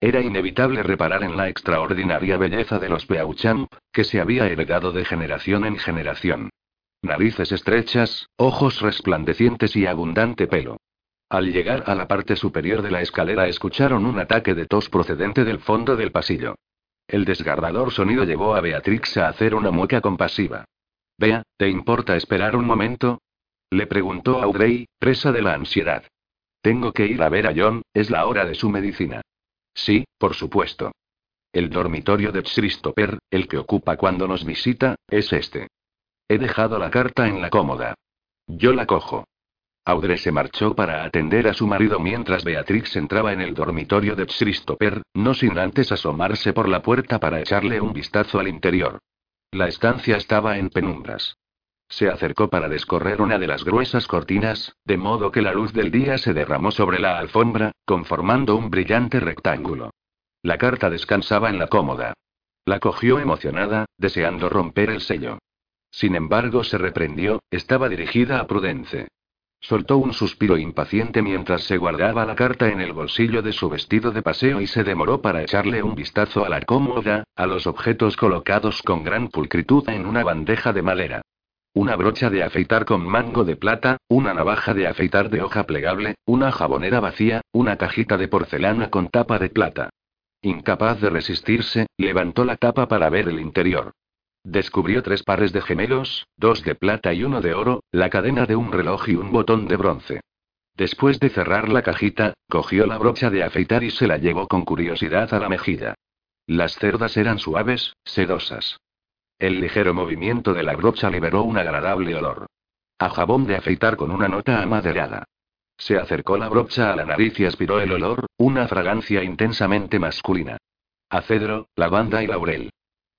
Era inevitable reparar en la extraordinaria belleza de los Beauchamp, que se había heredado de generación en generación. Narices estrechas, ojos resplandecientes y abundante pelo. Al llegar a la parte superior de la escalera escucharon un ataque de tos procedente del fondo del pasillo. El desgarrador sonido llevó a Beatrix a hacer una mueca compasiva. Vea, ¿te importa esperar un momento? Le preguntó Audrey, presa de la ansiedad. Tengo que ir a ver a John, es la hora de su medicina. Sí, por supuesto. El dormitorio de Christopher, el que ocupa cuando nos visita, es este. He dejado la carta en la cómoda. Yo la cojo. Audrey se marchó para atender a su marido mientras Beatrix entraba en el dormitorio de Christopher, no sin antes asomarse por la puerta para echarle un vistazo al interior. La estancia estaba en penumbras. Se acercó para descorrer una de las gruesas cortinas, de modo que la luz del día se derramó sobre la alfombra, conformando un brillante rectángulo. La carta descansaba en la cómoda. La cogió emocionada, deseando romper el sello. Sin embargo, se reprendió, estaba dirigida a Prudence. Soltó un suspiro impaciente mientras se guardaba la carta en el bolsillo de su vestido de paseo y se demoró para echarle un vistazo a la cómoda, a los objetos colocados con gran pulcritud en una bandeja de madera. Una brocha de afeitar con mango de plata, una navaja de afeitar de hoja plegable, una jabonera vacía, una cajita de porcelana con tapa de plata. Incapaz de resistirse, levantó la tapa para ver el interior. Descubrió tres pares de gemelos, dos de plata y uno de oro, la cadena de un reloj y un botón de bronce. Después de cerrar la cajita, cogió la brocha de afeitar y se la llevó con curiosidad a la mejilla. Las cerdas eran suaves, sedosas. El ligero movimiento de la brocha liberó un agradable olor. A jabón de afeitar con una nota amaderada. Se acercó la brocha a la nariz y aspiró el olor, una fragancia intensamente masculina. A cedro, lavanda y laurel.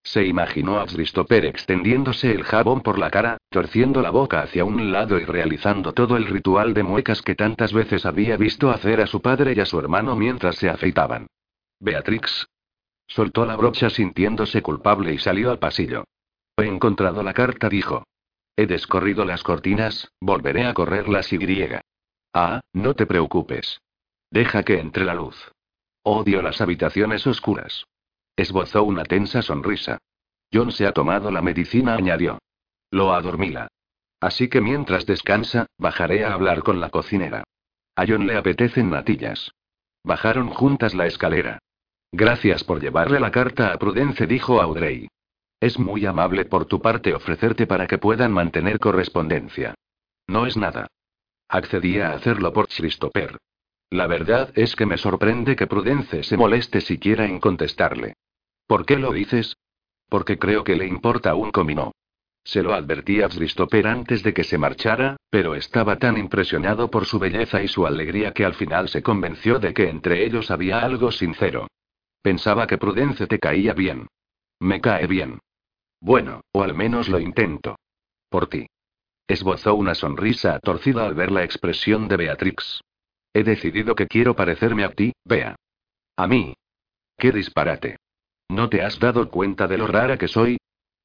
Se imaginó a Christopher extendiéndose el jabón por la cara, torciendo la boca hacia un lado y realizando todo el ritual de muecas que tantas veces había visto hacer a su padre y a su hermano mientras se afeitaban. Beatrix. Soltó la brocha sintiéndose culpable y salió al pasillo. He encontrado la carta, dijo. He descorrido las cortinas, volveré a correrlas y griega. Ah, no te preocupes. Deja que entre la luz. Odio las habitaciones oscuras. Esbozó una tensa sonrisa. John se ha tomado la medicina, añadió. Lo adormila. Así que mientras descansa, bajaré a hablar con la cocinera. A John le apetecen natillas. Bajaron juntas la escalera. Gracias por llevarle la carta a Prudence, dijo Audrey. Es muy amable por tu parte ofrecerte para que puedan mantener correspondencia. No es nada. Accedí a hacerlo por Christopher. La verdad es que me sorprende que Prudence se moleste siquiera en contestarle. ¿Por qué lo dices? Porque creo que le importa un comino. Se lo advertí a Christopher antes de que se marchara, pero estaba tan impresionado por su belleza y su alegría que al final se convenció de que entre ellos había algo sincero. Pensaba que Prudence te caía bien. Me cae bien. Bueno, o al menos lo intento. Por ti. Esbozó una sonrisa torcida al ver la expresión de Beatrix. He decidido que quiero parecerme a ti, Bea. A mí. Qué disparate. ¿No te has dado cuenta de lo rara que soy?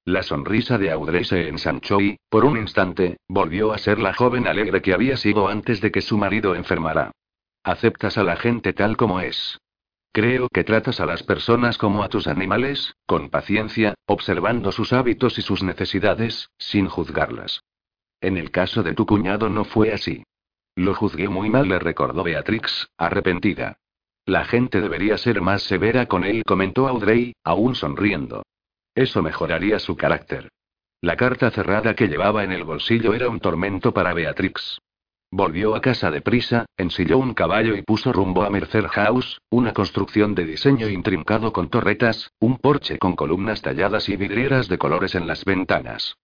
La sonrisa de Audrey se ensanchó y, por un instante, volvió a ser la joven alegre que había sido antes de que su marido enfermara. Aceptas a la gente tal como es. Creo que tratas a las personas como a tus animales, con paciencia, observando sus hábitos y sus necesidades, sin juzgarlas. En el caso de tu cuñado no fue así. Lo juzgué muy mal, le recordó Beatrix, arrepentida. La gente debería ser más severa con él, comentó Audrey, aún sonriendo. Eso mejoraría su carácter. La carta cerrada que llevaba en el bolsillo era un tormento para Beatrix. Volvió a casa deprisa, ensilló un caballo y puso rumbo a Mercer House, una construcción de diseño intrincado con torretas, un porche con columnas talladas y vidrieras de colores en las ventanas.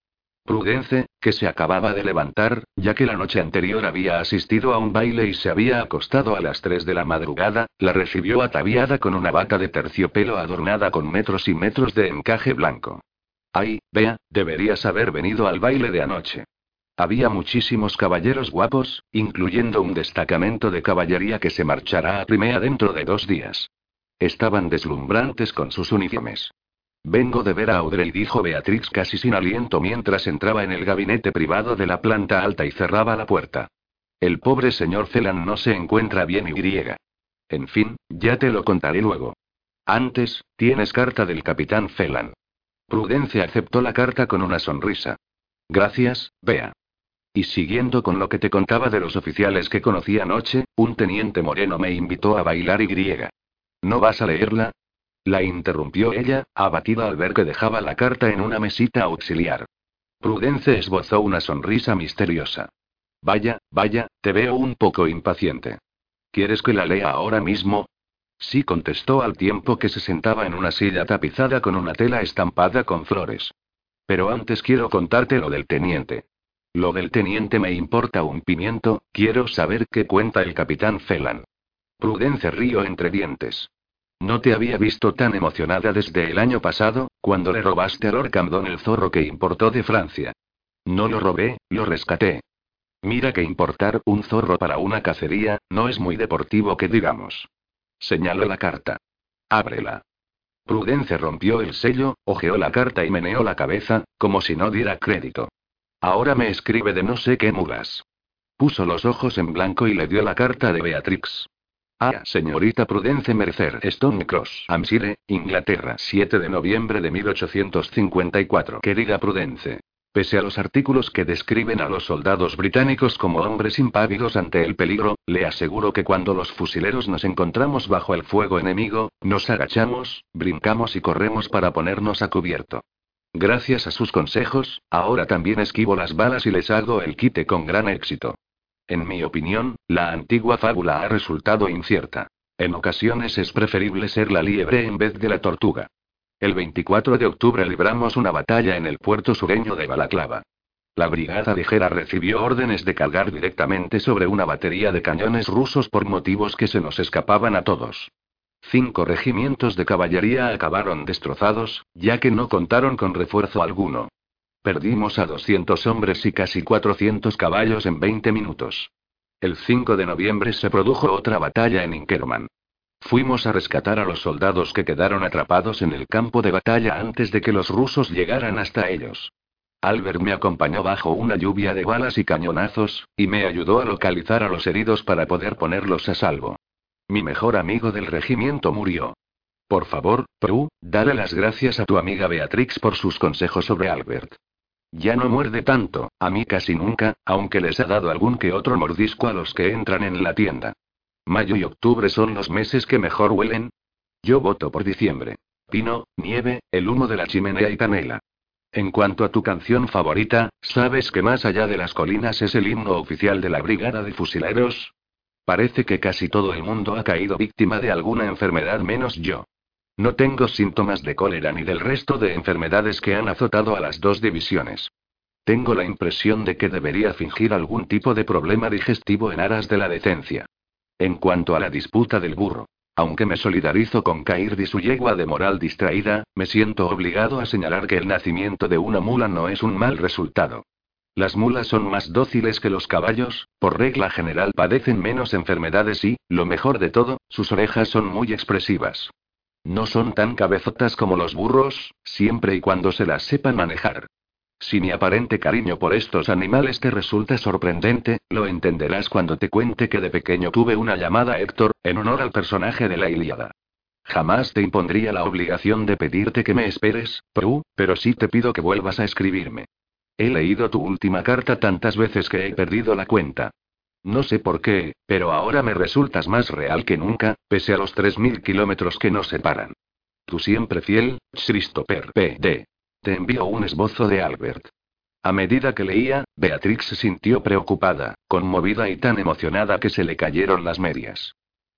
Prudence, que se acababa de levantar, ya que la noche anterior había asistido a un baile y se había acostado a las 3 de la madrugada, la recibió ataviada con una bata de terciopelo adornada con metros y metros de encaje blanco. Ay, vea, deberías haber venido al baile de anoche. Había muchísimos caballeros guapos, incluyendo un destacamento de caballería que se marchará a Crimea dentro de dos días. Estaban deslumbrantes con sus uniformes. Vengo de ver a Audrey, dijo Beatrix casi sin aliento mientras entraba en el gabinete privado de la planta alta y cerraba la puerta. El pobre señor Celan no se encuentra bien y griega. En fin, ya te lo contaré luego. Antes, tienes carta del capitán Celan. Prudencia aceptó la carta con una sonrisa. Gracias, Bea. Y siguiendo con lo que te contaba de los oficiales que conocí anoche, un teniente moreno me invitó a bailar y griega. ¿No vas a leerla? La interrumpió ella, abatida al ver que dejaba la carta en una mesita auxiliar. Prudence esbozó una sonrisa misteriosa. Vaya, vaya, te veo un poco impaciente. ¿Quieres que la lea ahora mismo? Sí, contestó al tiempo que se sentaba en una silla tapizada con una tela estampada con flores. Pero antes quiero contarte lo del teniente. Lo del teniente me importa un pimiento, quiero saber qué cuenta el capitán Felan. Prudence río entre dientes. No te había visto tan emocionada desde el año pasado, cuando le robaste a Lord Camden el zorro que importó de Francia. No lo robé, lo rescaté. Mira que importar un zorro para una cacería, no es muy deportivo que digamos. Señaló la carta. Ábrela. Prudence rompió el sello, hojeó la carta y meneó la cabeza, como si no diera crédito. Ahora me escribe de no sé qué mulas. Puso los ojos en blanco y le dio la carta de Beatrix. Ah, señorita Prudence Mercer Stone Cross, Hampshire, Inglaterra, 7 de noviembre de 1854. Querida Prudence. Pese a los artículos que describen a los soldados británicos como hombres impávidos ante el peligro, le aseguro que cuando los fusileros nos encontramos bajo el fuego enemigo, nos agachamos, brincamos y corremos para ponernos a cubierto. Gracias a sus consejos, ahora también esquivo las balas y les hago el quite con gran éxito. En mi opinión, la antigua fábula ha resultado incierta. En ocasiones es preferible ser la liebre en vez de la tortuga. El 24 de octubre libramos una batalla en el puerto sureño de Balaclava. La brigada ligera recibió órdenes de cargar directamente sobre una batería de cañones rusos por motivos que se nos escapaban a todos. Cinco regimientos de caballería acabaron destrozados, ya que no contaron con refuerzo alguno. Perdimos a 200 hombres y casi 400 caballos en 20 minutos. El 5 de noviembre se produjo otra batalla en Inkerman. Fuimos a rescatar a los soldados que quedaron atrapados en el campo de batalla antes de que los rusos llegaran hasta ellos. Albert me acompañó bajo una lluvia de balas y cañonazos, y me ayudó a localizar a los heridos para poder ponerlos a salvo. Mi mejor amigo del regimiento murió. Por favor, Prue, dale las gracias a tu amiga Beatrix por sus consejos sobre Albert. Ya no muerde tanto, a mí casi nunca, aunque les ha dado algún que otro mordisco a los que entran en la tienda. Mayo y octubre son los meses que mejor huelen. Yo voto por diciembre. Pino, nieve, el humo de la chimenea y canela. En cuanto a tu canción favorita, ¿sabes que más allá de las colinas es el himno oficial de la Brigada de Fusileros? Parece que casi todo el mundo ha caído víctima de alguna enfermedad menos yo. No tengo síntomas de cólera ni del resto de enfermedades que han azotado a las dos divisiones. Tengo la impresión de que debería fingir algún tipo de problema digestivo en aras de la decencia. En cuanto a la disputa del burro, aunque me solidarizo con Kair y su yegua de moral distraída, me siento obligado a señalar que el nacimiento de una mula no es un mal resultado. Las mulas son más dóciles que los caballos, por regla general padecen menos enfermedades y, lo mejor de todo, sus orejas son muy expresivas. No son tan cabezotas como los burros, siempre y cuando se las sepan manejar. Si mi aparente cariño por estos animales te resulta sorprendente, lo entenderás cuando te cuente que de pequeño tuve una llamada Héctor, en honor al personaje de la Ilíada. Jamás te impondría la obligación de pedirte que me esperes, Prue, pero sí te pido que vuelvas a escribirme. He leído tu última carta tantas veces que he perdido la cuenta. No sé por qué, pero ahora me resultas más real que nunca, pese a los 3.000 kilómetros que nos separan. Tu siempre fiel, Christopher P.D. Te envío un esbozo de Albert. A medida que leía, Beatrix se sintió preocupada, conmovida y tan emocionada que se le cayeron las medias.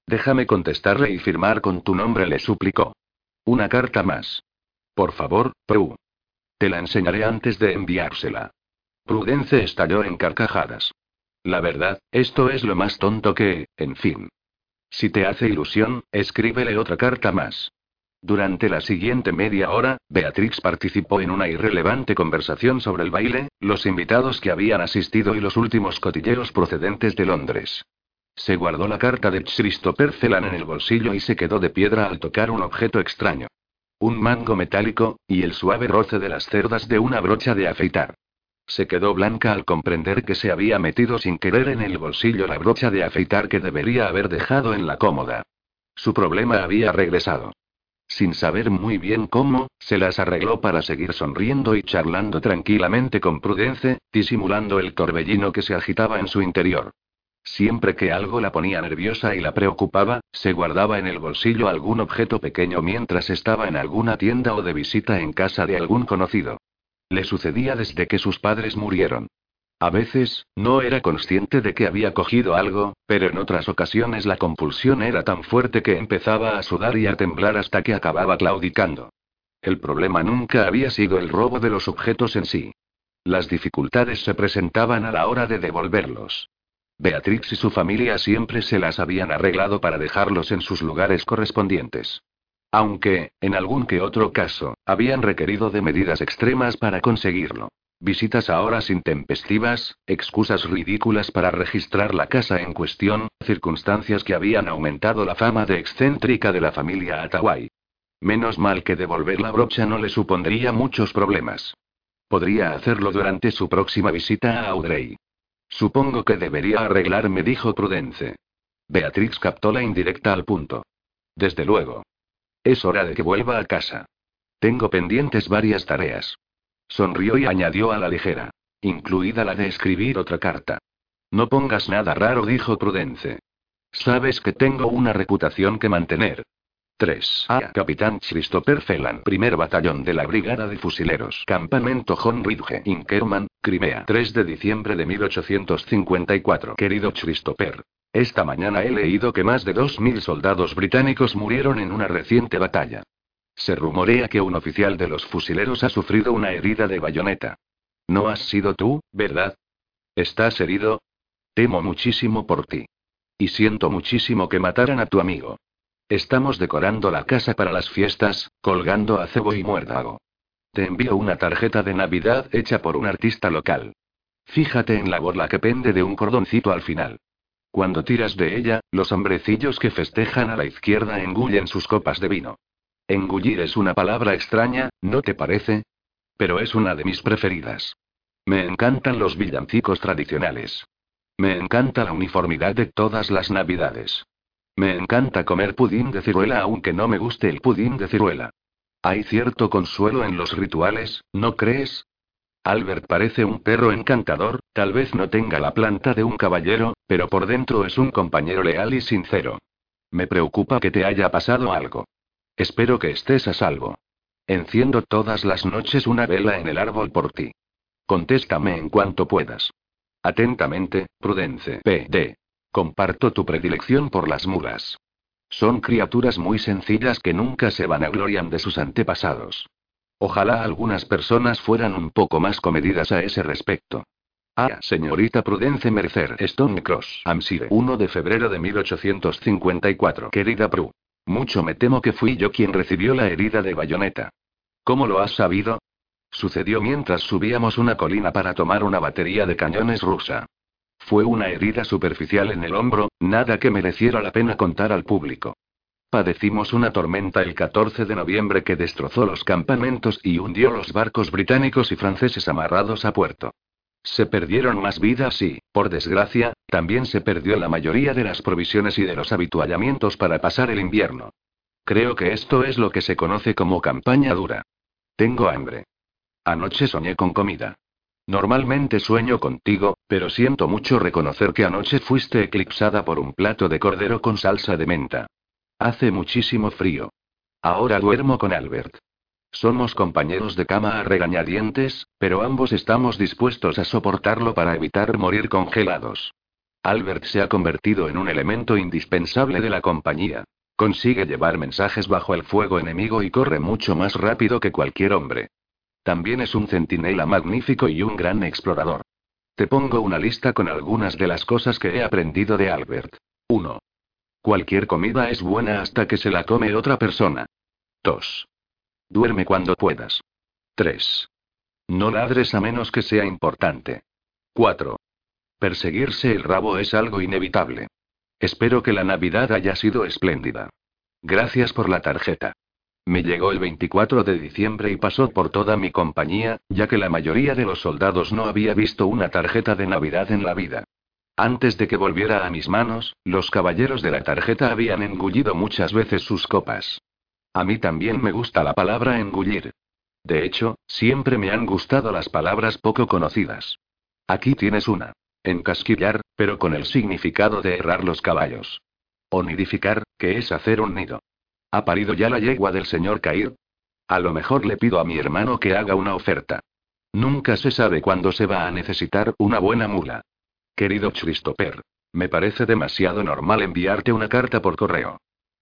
Déjame contestarle y firmar con tu nombre, le suplicó. Una carta más. Por favor, Prue. Te la enseñaré antes de enviársela. Prudence estalló en carcajadas. La verdad, esto es lo más tonto que, en fin. Si te hace ilusión, escríbele otra carta más. Durante la siguiente media hora, Beatrix participó en una irrelevante conversación sobre el baile, los invitados que habían asistido y los últimos cotilleos procedentes de Londres. Se guardó la carta de Christopher Celan en el bolsillo y se quedó de piedra al tocar un objeto extraño. Un mango metálico, y el suave roce de las cerdas de una brocha de afeitar. Se quedó blanca al comprender que se había metido sin querer en el bolsillo la brocha de afeitar que debería haber dejado en la cómoda. Su problema había regresado. Sin saber muy bien cómo, se las arregló para seguir sonriendo y charlando tranquilamente con Prudence, disimulando el torbellino que se agitaba en su interior. Siempre que algo la ponía nerviosa y la preocupaba, se guardaba en el bolsillo algún objeto pequeño mientras estaba en alguna tienda o de visita en casa de algún conocido. Le sucedía desde que sus padres murieron. A veces, no era consciente de que había cogido algo, pero en otras ocasiones la compulsión era tan fuerte que empezaba a sudar y a temblar hasta que acababa claudicando. El problema nunca había sido el robo de los objetos en sí. Las dificultades se presentaban a la hora de devolverlos. Beatrix y su familia siempre se las habían arreglado para dejarlos en sus lugares correspondientes. Aunque, en algún que otro caso, habían requerido de medidas extremas para conseguirlo. Visitas a horas intempestivas, excusas ridículas para registrar la casa en cuestión, circunstancias que habían aumentado la fama de excéntrica de la familia Atawai. Menos mal que devolver la brocha no le supondría muchos problemas. Podría hacerlo durante su próxima visita a Audrey. Supongo que debería arreglarme, dijo Prudence. Beatrix captó la indirecta al punto. Desde luego. Es hora de que vuelva a casa. Tengo pendientes varias tareas. Sonrió y añadió a la ligera. Incluida la de escribir otra carta. No pongas nada raro, dijo Prudence. Sabes que tengo una reputación que mantener. 3. A. Capitán Christopher Phelan, primer batallón de la Brigada de Fusileros. Campamento John Ridge, Inkerman, Crimea. 3 de diciembre de 1854. Querido Christopher. Esta mañana he leído que más de 2.000 soldados británicos murieron en una reciente batalla. Se rumorea que un oficial de los fusileros ha sufrido una herida de bayoneta. No has sido tú, ¿verdad? ¿Estás herido? Temo muchísimo por ti. Y siento muchísimo que mataran a tu amigo. Estamos decorando la casa para las fiestas, colgando acebo y muérdago. Te envío una tarjeta de Navidad hecha por un artista local. Fíjate en la borla que pende de un cordoncito al final. Cuando tiras de ella, los hombrecillos que festejan a la izquierda engullen sus copas de vino. Engullir es una palabra extraña, ¿no te parece? Pero es una de mis preferidas. Me encantan los villancicos tradicionales. Me encanta la uniformidad de todas las navidades. Me encanta comer pudín de ciruela aunque no me guste el pudín de ciruela. Hay cierto consuelo en los rituales, ¿no crees? Albert parece un perro encantador, tal vez no tenga la planta de un caballero, pero por dentro es un compañero leal y sincero. Me preocupa que te haya pasado algo. Espero que estés a salvo. Enciendo todas las noches una vela en el árbol por ti. Contéstame en cuanto puedas. Atentamente, Prudence. P.D. Comparto tu predilección por las mulas. Son criaturas muy sencillas que nunca se vanaglorian de sus antepasados. Ojalá algunas personas fueran un poco más comedidas a ese respecto. Ah, señorita Prudence Mercer Stone Cross, Amsire, 1 de febrero de 1854. Querida Pru. Mucho me temo que fui yo quien recibió la herida de bayoneta. ¿Cómo lo has sabido? Sucedió mientras subíamos una colina para tomar una batería de cañones rusa. Fue una herida superficial en el hombro, nada que mereciera la pena contar al público. Padecimos una tormenta el 14 de noviembre que destrozó los campamentos y hundió los barcos británicos y franceses amarrados a puerto. Se perdieron más vidas y, por desgracia, también se perdió la mayoría de las provisiones y de los habituallamientos para pasar el invierno. Creo que esto es lo que se conoce como campaña dura. Tengo hambre. Anoche soñé con comida. Normalmente sueño contigo, pero siento mucho reconocer que anoche fuiste eclipsada por un plato de cordero con salsa de menta. Hace muchísimo frío. Ahora duermo con Albert. Somos compañeros de cama a regañadientes, pero ambos estamos dispuestos a soportarlo para evitar morir congelados. Albert se ha convertido en un elemento indispensable de la compañía. Consigue llevar mensajes bajo el fuego enemigo y corre mucho más rápido que cualquier hombre. También es un centinela magnífico y un gran explorador. Te pongo una lista con algunas de las cosas que he aprendido de Albert. 1. Cualquier comida es buena hasta que se la come otra persona. 2. Duerme cuando puedas. 3. No ladres a menos que sea importante. 4. Perseguirse el rabo es algo inevitable. Espero que la Navidad haya sido espléndida. Gracias por la tarjeta. Me llegó el 24 de diciembre y pasó por toda mi compañía, ya que la mayoría de los soldados no había visto una tarjeta de Navidad en la vida. Antes de que volviera a mis manos, los caballeros de la tarjeta habían engullido muchas veces sus copas. A mí también me gusta la palabra engullir. De hecho, siempre me han gustado las palabras poco conocidas. Aquí tienes una. Encasquillar, pero con el significado de errar los caballos. O nidificar, que es hacer un nido. ¿Ha parido ya la yegua del señor Cair? A lo mejor le pido a mi hermano que haga una oferta. Nunca se sabe cuándo se va a necesitar una buena mula. Querido Christopher, me parece demasiado normal enviarte una carta por correo.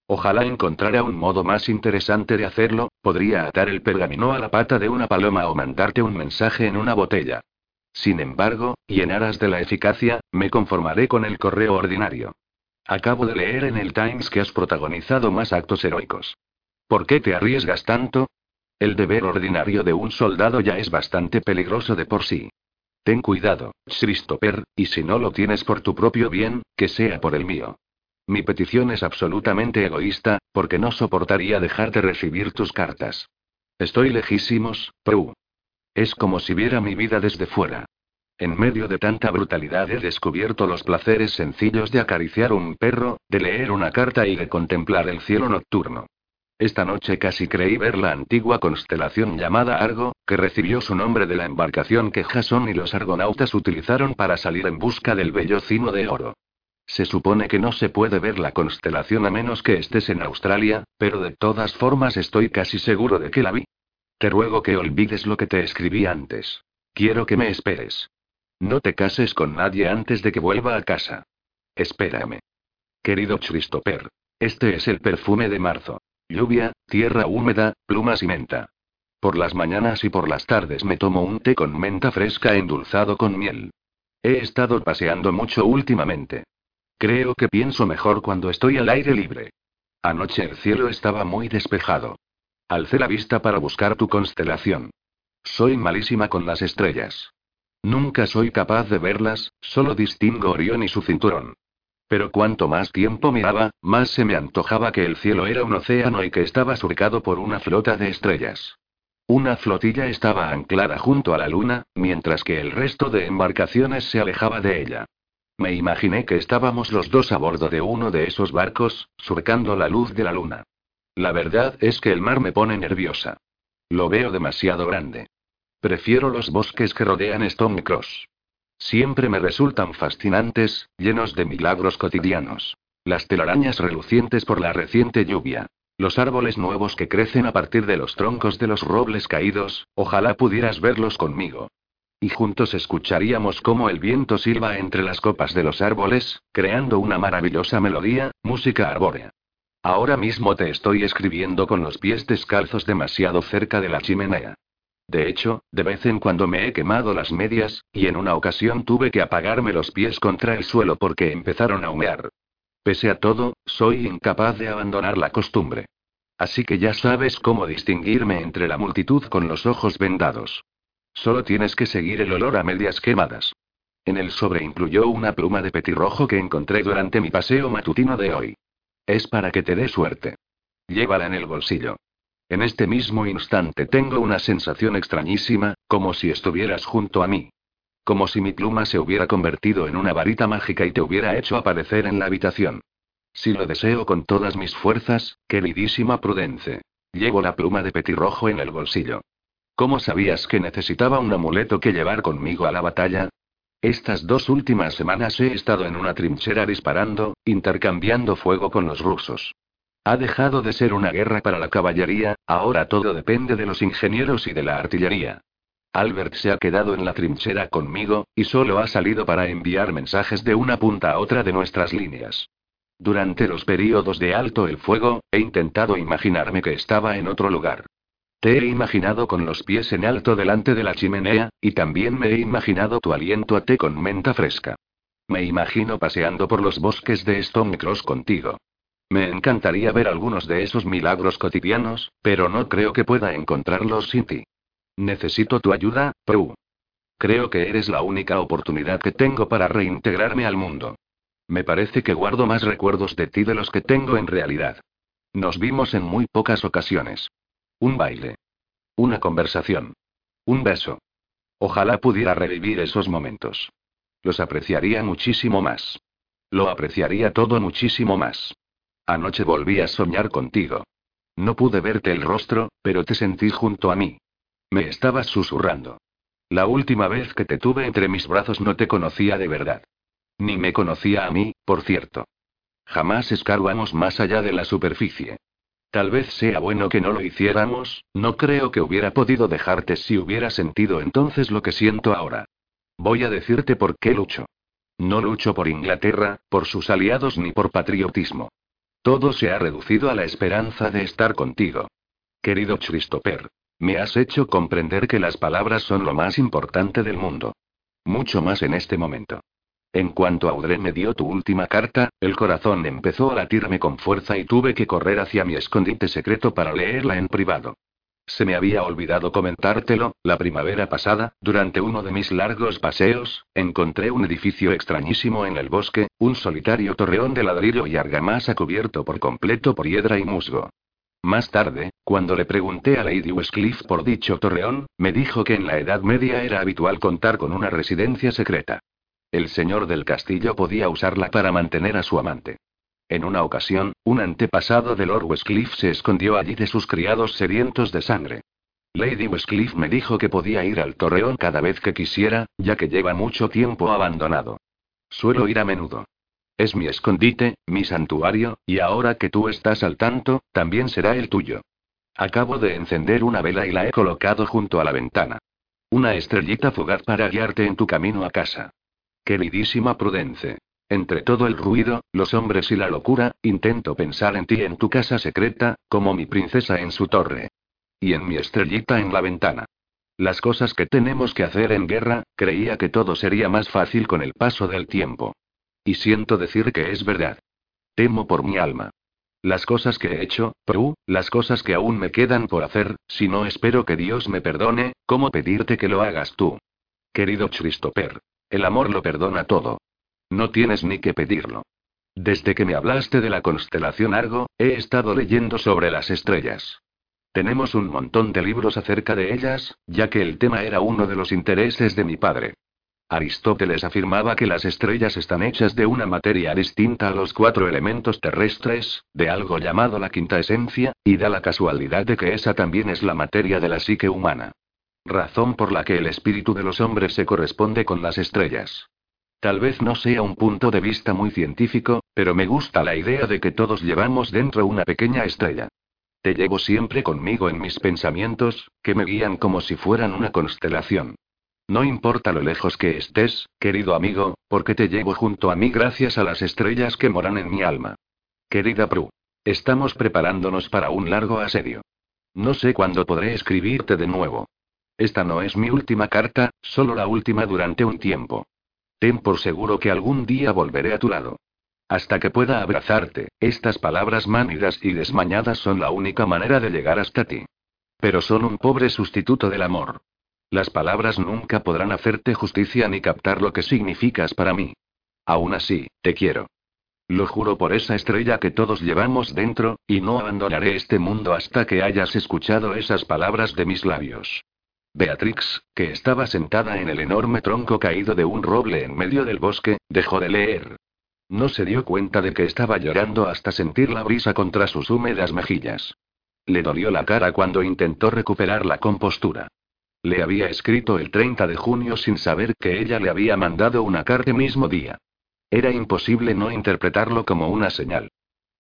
Ojalá encontrara un modo más interesante de hacerlo, podría atar el pergamino a la pata de una paloma o mandarte un mensaje en una botella. Sin embargo, y en aras de la eficacia, me conformaré con el correo ordinario. Acabo de leer en el Times que has protagonizado más actos heroicos. ¿Por qué te arriesgas tanto? El deber ordinario de un soldado ya es bastante peligroso de por sí. Ten cuidado, Christopher, y si no lo tienes por tu propio bien, que sea por el mío. Mi petición es absolutamente egoísta, porque no soportaría dejar de recibir tus cartas. Estoy lejísimos, Prue. Es como si viera mi vida desde fuera. En medio de tanta brutalidad he descubierto los placeres sencillos de acariciar un perro, de leer una carta y de contemplar el cielo nocturno. Esta noche casi creí ver la antigua constelación llamada Argo, que recibió su nombre de la embarcación que Jason y los argonautas utilizaron para salir en busca del bello cimo de oro. Se supone que no se puede ver la constelación a menos que estés en Australia, pero de todas formas estoy casi seguro de que la vi. Te ruego que olvides lo que te escribí antes. Quiero que me esperes. No te cases con nadie antes de que vuelva a casa. Espérame. Querido Christopher, este es el perfume de marzo. Lluvia, tierra húmeda, plumas y menta. Por las mañanas y por las tardes me tomo un té con menta fresca endulzado con miel. He estado paseando mucho últimamente. Creo que pienso mejor cuando estoy al aire libre. Anoche el cielo estaba muy despejado. Alcé la vista para buscar tu constelación. Soy malísima con las estrellas. Nunca soy capaz de verlas, solo distingo Orión y su cinturón. Pero cuanto más tiempo miraba, más se me antojaba que el cielo era un océano y que estaba surcado por una flota de estrellas. Una flotilla estaba anclada junto a la luna, mientras que el resto de embarcaciones se alejaba de ella. Me imaginé que estábamos los dos a bordo de uno de esos barcos, surcando la luz de la luna. La verdad es que el mar me pone nerviosa. Lo veo demasiado grande. Prefiero los bosques que rodean Stone Cross. Siempre me resultan fascinantes, llenos de milagros cotidianos. Las telarañas relucientes por la reciente lluvia. Los árboles nuevos que crecen a partir de los troncos de los robles caídos, ojalá pudieras verlos conmigo. Y juntos escucharíamos cómo el viento silba entre las copas de los árboles, creando una maravillosa melodía, música arbórea. Ahora mismo te estoy escribiendo con los pies descalzos demasiado cerca de la chimenea. De hecho, de vez en cuando me he quemado las medias, y en una ocasión tuve que apagarme los pies contra el suelo porque empezaron a humear. Pese a todo, soy incapaz de abandonar la costumbre. Así que ya sabes cómo distinguirme entre la multitud con los ojos vendados. Solo tienes que seguir el olor a medias quemadas. En el sobre incluyó una pluma de petirrojo que encontré durante mi paseo matutino de hoy. Es para que te dé suerte. Llévala en el bolsillo. En este mismo instante tengo una sensación extrañísima, como si estuvieras junto a mí. Como si mi pluma se hubiera convertido en una varita mágica y te hubiera hecho aparecer en la habitación. Si lo deseo con todas mis fuerzas, queridísima Prudence. Llevo la pluma de petirrojo en el bolsillo. ¿Cómo sabías que necesitaba un amuleto que llevar conmigo a la batalla? Estas dos últimas semanas he estado en una trinchera disparando, intercambiando fuego con los rusos. Ha dejado de ser una guerra para la caballería, ahora todo depende de los ingenieros y de la artillería. Albert se ha quedado en la trinchera conmigo, y solo ha salido para enviar mensajes de una punta a otra de nuestras líneas. Durante los períodos de alto el fuego, he intentado imaginarme que estaba en otro lugar. Te he imaginado con los pies en alto delante de la chimenea, y también me he imaginado tu aliento a té con menta fresca. Me imagino paseando por los bosques de Stonecross contigo. Me encantaría ver algunos de esos milagros cotidianos, pero no creo que pueda encontrarlos sin ti. Necesito tu ayuda, Prue. Creo que eres la única oportunidad que tengo para reintegrarme al mundo. Me parece que guardo más recuerdos de ti de los que tengo en realidad. Nos vimos en muy pocas ocasiones. Un baile. Una conversación. Un beso. Ojalá pudiera revivir esos momentos. Los apreciaría muchísimo más. Lo apreciaría todo muchísimo más. Anoche volví a soñar contigo. No pude verte el rostro, pero te sentí junto a mí. Me estabas susurrando. La última vez que te tuve entre mis brazos no te conocía de verdad. Ni me conocía a mí, por cierto. Jamás escarbamos más allá de la superficie. Tal vez sea bueno que no lo hiciéramos, no creo que hubiera podido dejarte si hubiera sentido entonces lo que siento ahora. Voy a decirte por qué lucho. No lucho por Inglaterra, por sus aliados ni por patriotismo. Todo se ha reducido a la esperanza de estar contigo. Querido Christopher, me has hecho comprender que las palabras son lo más importante del mundo. Mucho más en este momento. En cuanto Audrey me dio tu última carta, el corazón empezó a latirme con fuerza y tuve que correr hacia mi escondite secreto para leerla en privado. Se me había olvidado comentártelo, la primavera pasada, durante uno de mis largos paseos, encontré un edificio extrañísimo en el bosque, un solitario torreón de ladrillo y argamasa cubierto por completo por hiedra y musgo. Más tarde, cuando le pregunté a Lady Westcliff por dicho torreón, me dijo que en la Edad Media era habitual contar con una residencia secreta. El señor del castillo podía usarla para mantener a su amante. En una ocasión, un antepasado de Lord Westcliff se escondió allí de sus criados sedientos de sangre. Lady Westcliff me dijo que podía ir al torreón cada vez que quisiera, ya que lleva mucho tiempo abandonado. Suelo ir a menudo. Es mi escondite, mi santuario, y ahora que tú estás al tanto, también será el tuyo. Acabo de encender una vela y la he colocado junto a la ventana. Una estrellita fugaz para guiarte en tu camino a casa. Queridísima Prudence. Entre todo el ruido, los hombres y la locura, intento pensar en ti en tu casa secreta, como mi princesa en su torre. Y en mi estrellita en la ventana. Las cosas que tenemos que hacer en guerra, creía que todo sería más fácil con el paso del tiempo. Y siento decir que es verdad. Temo por mi alma. Las cosas que he hecho, Prue, las cosas que aún me quedan por hacer, si no espero que Dios me perdone, ¿cómo pedirte que lo hagas tú? Querido Christopher. El amor lo perdona todo. No tienes ni que pedirlo. Desde que me hablaste de la constelación Argo, he estado leyendo sobre las estrellas. Tenemos un montón de libros acerca de ellas, ya que el tema era uno de los intereses de mi padre. Aristóteles afirmaba que las estrellas están hechas de una materia distinta a los cuatro elementos terrestres, de algo llamado la quinta esencia, y da la casualidad de que esa también es la materia de la psique humana. Razón por la que el espíritu de los hombres se corresponde con las estrellas. Tal vez no sea un punto de vista muy científico, pero me gusta la idea de que todos llevamos dentro una pequeña estrella. Te llevo siempre conmigo en mis pensamientos, que me guían como si fueran una constelación. No importa lo lejos que estés, querido amigo, porque te llevo junto a mí gracias a las estrellas que moran en mi alma. Querida Prue. Estamos preparándonos para un largo asedio. No sé cuándo podré escribirte de nuevo. Esta no es mi última carta, solo la última durante un tiempo. Ten por seguro que algún día volveré a tu lado. Hasta que pueda abrazarte, estas palabras mánidas y desmañadas son la única manera de llegar hasta ti. Pero son un pobre sustituto del amor. Las palabras nunca podrán hacerte justicia ni captar lo que significas para mí. Aún así, te quiero. Lo juro por esa estrella que todos llevamos dentro, y no abandonaré este mundo hasta que hayas escuchado esas palabras de mis labios. Beatrix, que estaba sentada en el enorme tronco caído de un roble en medio del bosque, dejó de leer. No se dio cuenta de que estaba llorando hasta sentir la brisa contra sus húmedas mejillas. Le dolió la cara cuando intentó recuperar la compostura. Le había escrito el 30 de junio sin saber que ella le había mandado una carta mismo día. Era imposible no interpretarlo como una señal.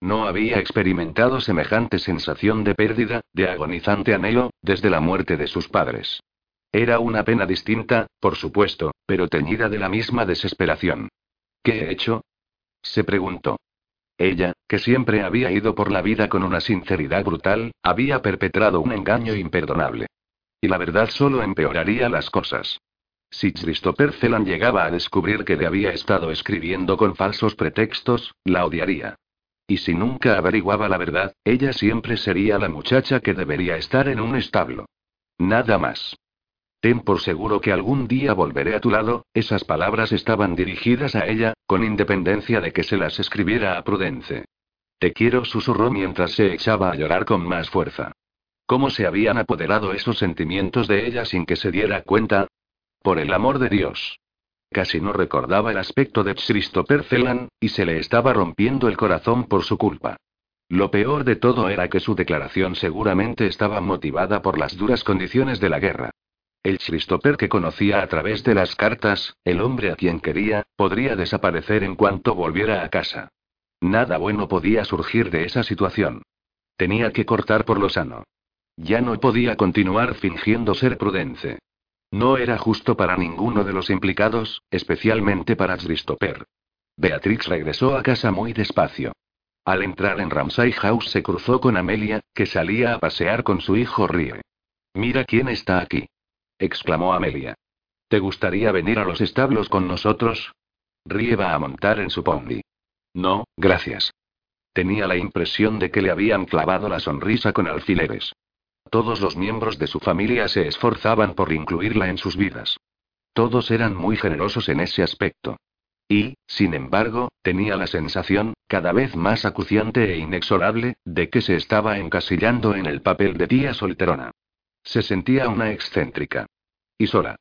No había experimentado semejante sensación de pérdida, de agonizante anhelo, desde la muerte de sus padres. Era una pena distinta, por supuesto, pero teñida de la misma desesperación. ¿Qué he hecho? se preguntó. Ella, que siempre había ido por la vida con una sinceridad brutal, había perpetrado un engaño imperdonable. Y la verdad solo empeoraría las cosas. Si Christopher Celan llegaba a descubrir que le había estado escribiendo con falsos pretextos, la odiaría. Y si nunca averiguaba la verdad, ella siempre sería la muchacha que debería estar en un establo. Nada más. Ten por seguro que algún día volveré a tu lado, esas palabras estaban dirigidas a ella, con independencia de que se las escribiera a Prudence. Te quiero, susurró mientras se echaba a llorar con más fuerza. ¿Cómo se habían apoderado esos sentimientos de ella sin que se diera cuenta? Por el amor de Dios. Casi no recordaba el aspecto de Christopher Celan, y se le estaba rompiendo el corazón por su culpa. Lo peor de todo era que su declaración seguramente estaba motivada por las duras condiciones de la guerra. El Christopher que conocía a través de las cartas, el hombre a quien quería, podría desaparecer en cuanto volviera a casa. Nada bueno podía surgir de esa situación. Tenía que cortar por lo sano. Ya no podía continuar fingiendo ser prudente. No era justo para ninguno de los implicados, especialmente para Christopher. Beatrix regresó a casa muy despacio. Al entrar en Ramsay House se cruzó con Amelia, que salía a pasear con su hijo Rie. Mira quién está aquí. exclamó Amelia. ¿Te gustaría venir a los establos con nosotros? Rie va a montar en su pony. No, gracias. Tenía la impresión de que le habían clavado la sonrisa con alfileres. Todos los miembros de su familia se esforzaban por incluirla en sus vidas. Todos eran muy generosos en ese aspecto. Y, sin embargo, tenía la sensación, cada vez más acuciante e inexorable, de que se estaba encasillando en el papel de tía solterona. Se sentía una excéntrica. Y sola.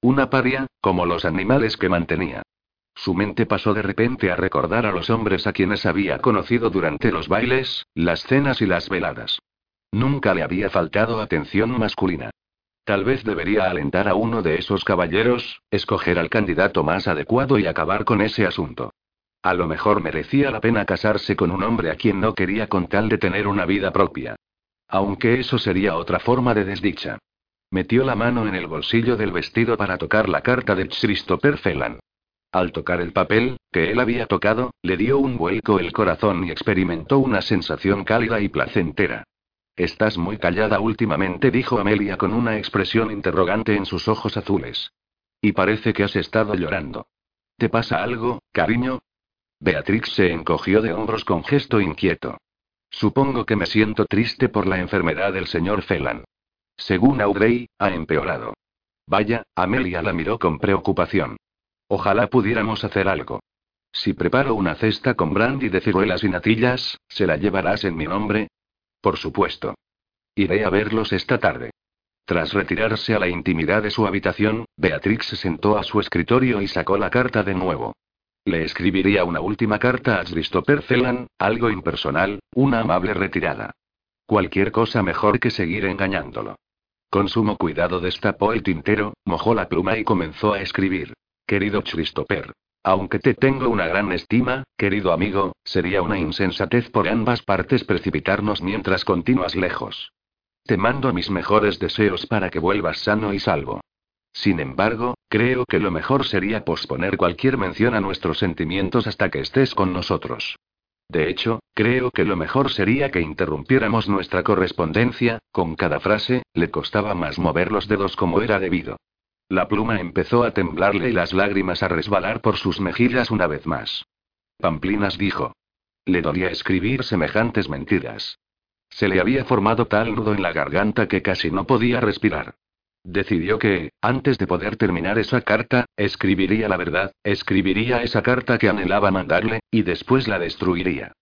Una paria, como los animales que mantenía. Su mente pasó de repente a recordar a los hombres a quienes había conocido durante los bailes, las cenas y las veladas. Nunca le había faltado atención masculina. Tal vez debería alentar a uno de esos caballeros, escoger al candidato más adecuado y acabar con ese asunto. A lo mejor merecía la pena casarse con un hombre a quien no quería con tal de tener una vida propia. Aunque eso sería otra forma de desdicha. Metió la mano en el bolsillo del vestido para tocar la carta de Christopher Felan. Al tocar el papel, que él había tocado, le dio un vuelco el corazón y experimentó una sensación cálida y placentera. Estás muy callada últimamente, dijo Amelia con una expresión interrogante en sus ojos azules. Y parece que has estado llorando. ¿Te pasa algo, cariño? Beatrix se encogió de hombros con gesto inquieto. Supongo que me siento triste por la enfermedad del señor Felan. Según Audrey, ha empeorado. Vaya, Amelia la miró con preocupación. Ojalá pudiéramos hacer algo. Si preparo una cesta con brandy de ciruelas y natillas, ¿se la llevarás en mi nombre? Por supuesto. Iré a verlos esta tarde. Tras retirarse a la intimidad de su habitación, Beatrix se sentó a su escritorio y sacó la carta de nuevo. Le escribiría una última carta a Christopher Celan, algo impersonal, una amable retirada. Cualquier cosa mejor que seguir engañándolo. Con sumo cuidado destapó el tintero, mojó la pluma y comenzó a escribir. Querido Christopher. Aunque te tengo una gran estima, querido amigo, sería una insensatez por ambas partes precipitarnos mientras continúas lejos. Te mando mis mejores deseos para que vuelvas sano y salvo. Sin embargo, creo que lo mejor sería posponer cualquier mención a nuestros sentimientos hasta que estés con nosotros. De hecho, creo que lo mejor sería que interrumpiéramos nuestra correspondencia, con cada frase, le costaba más mover los dedos como era debido. La pluma empezó a temblarle y las lágrimas a resbalar por sus mejillas una vez más. Pamplinas dijo. Le dolía escribir semejantes mentiras. Se le había formado tal nudo en la garganta que casi no podía respirar. Decidió que, antes de poder terminar esa carta, escribiría la verdad, escribiría esa carta que anhelaba mandarle, y después la destruiría.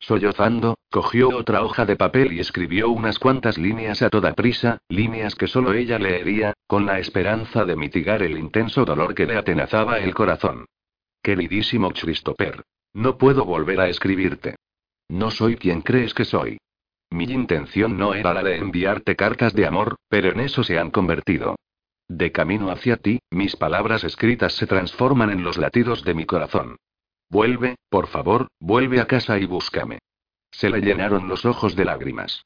Sollozando, cogió otra hoja de papel y escribió unas cuantas líneas a toda prisa, líneas que solo ella leería, con la esperanza de mitigar el intenso dolor que le atenazaba el corazón. Queridísimo Christopher. No puedo volver a escribirte. No soy quien crees que soy. Mi intención no era la de enviarte cartas de amor, pero en eso se han convertido. De camino hacia ti, mis palabras escritas se transforman en los latidos de mi corazón. Vuelve, por favor, vuelve a casa y búscame. Se le llenaron los ojos de lágrimas.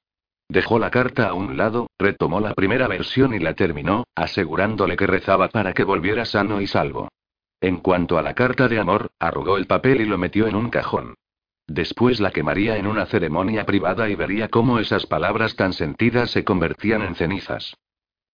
Dejó la carta a un lado, retomó la primera versión y la terminó, asegurándole que rezaba para que volviera sano y salvo. En cuanto a la carta de amor, arrugó el papel y lo metió en un cajón. Después la quemaría en una ceremonia privada y vería cómo esas palabras tan sentidas se convertían en cenizas.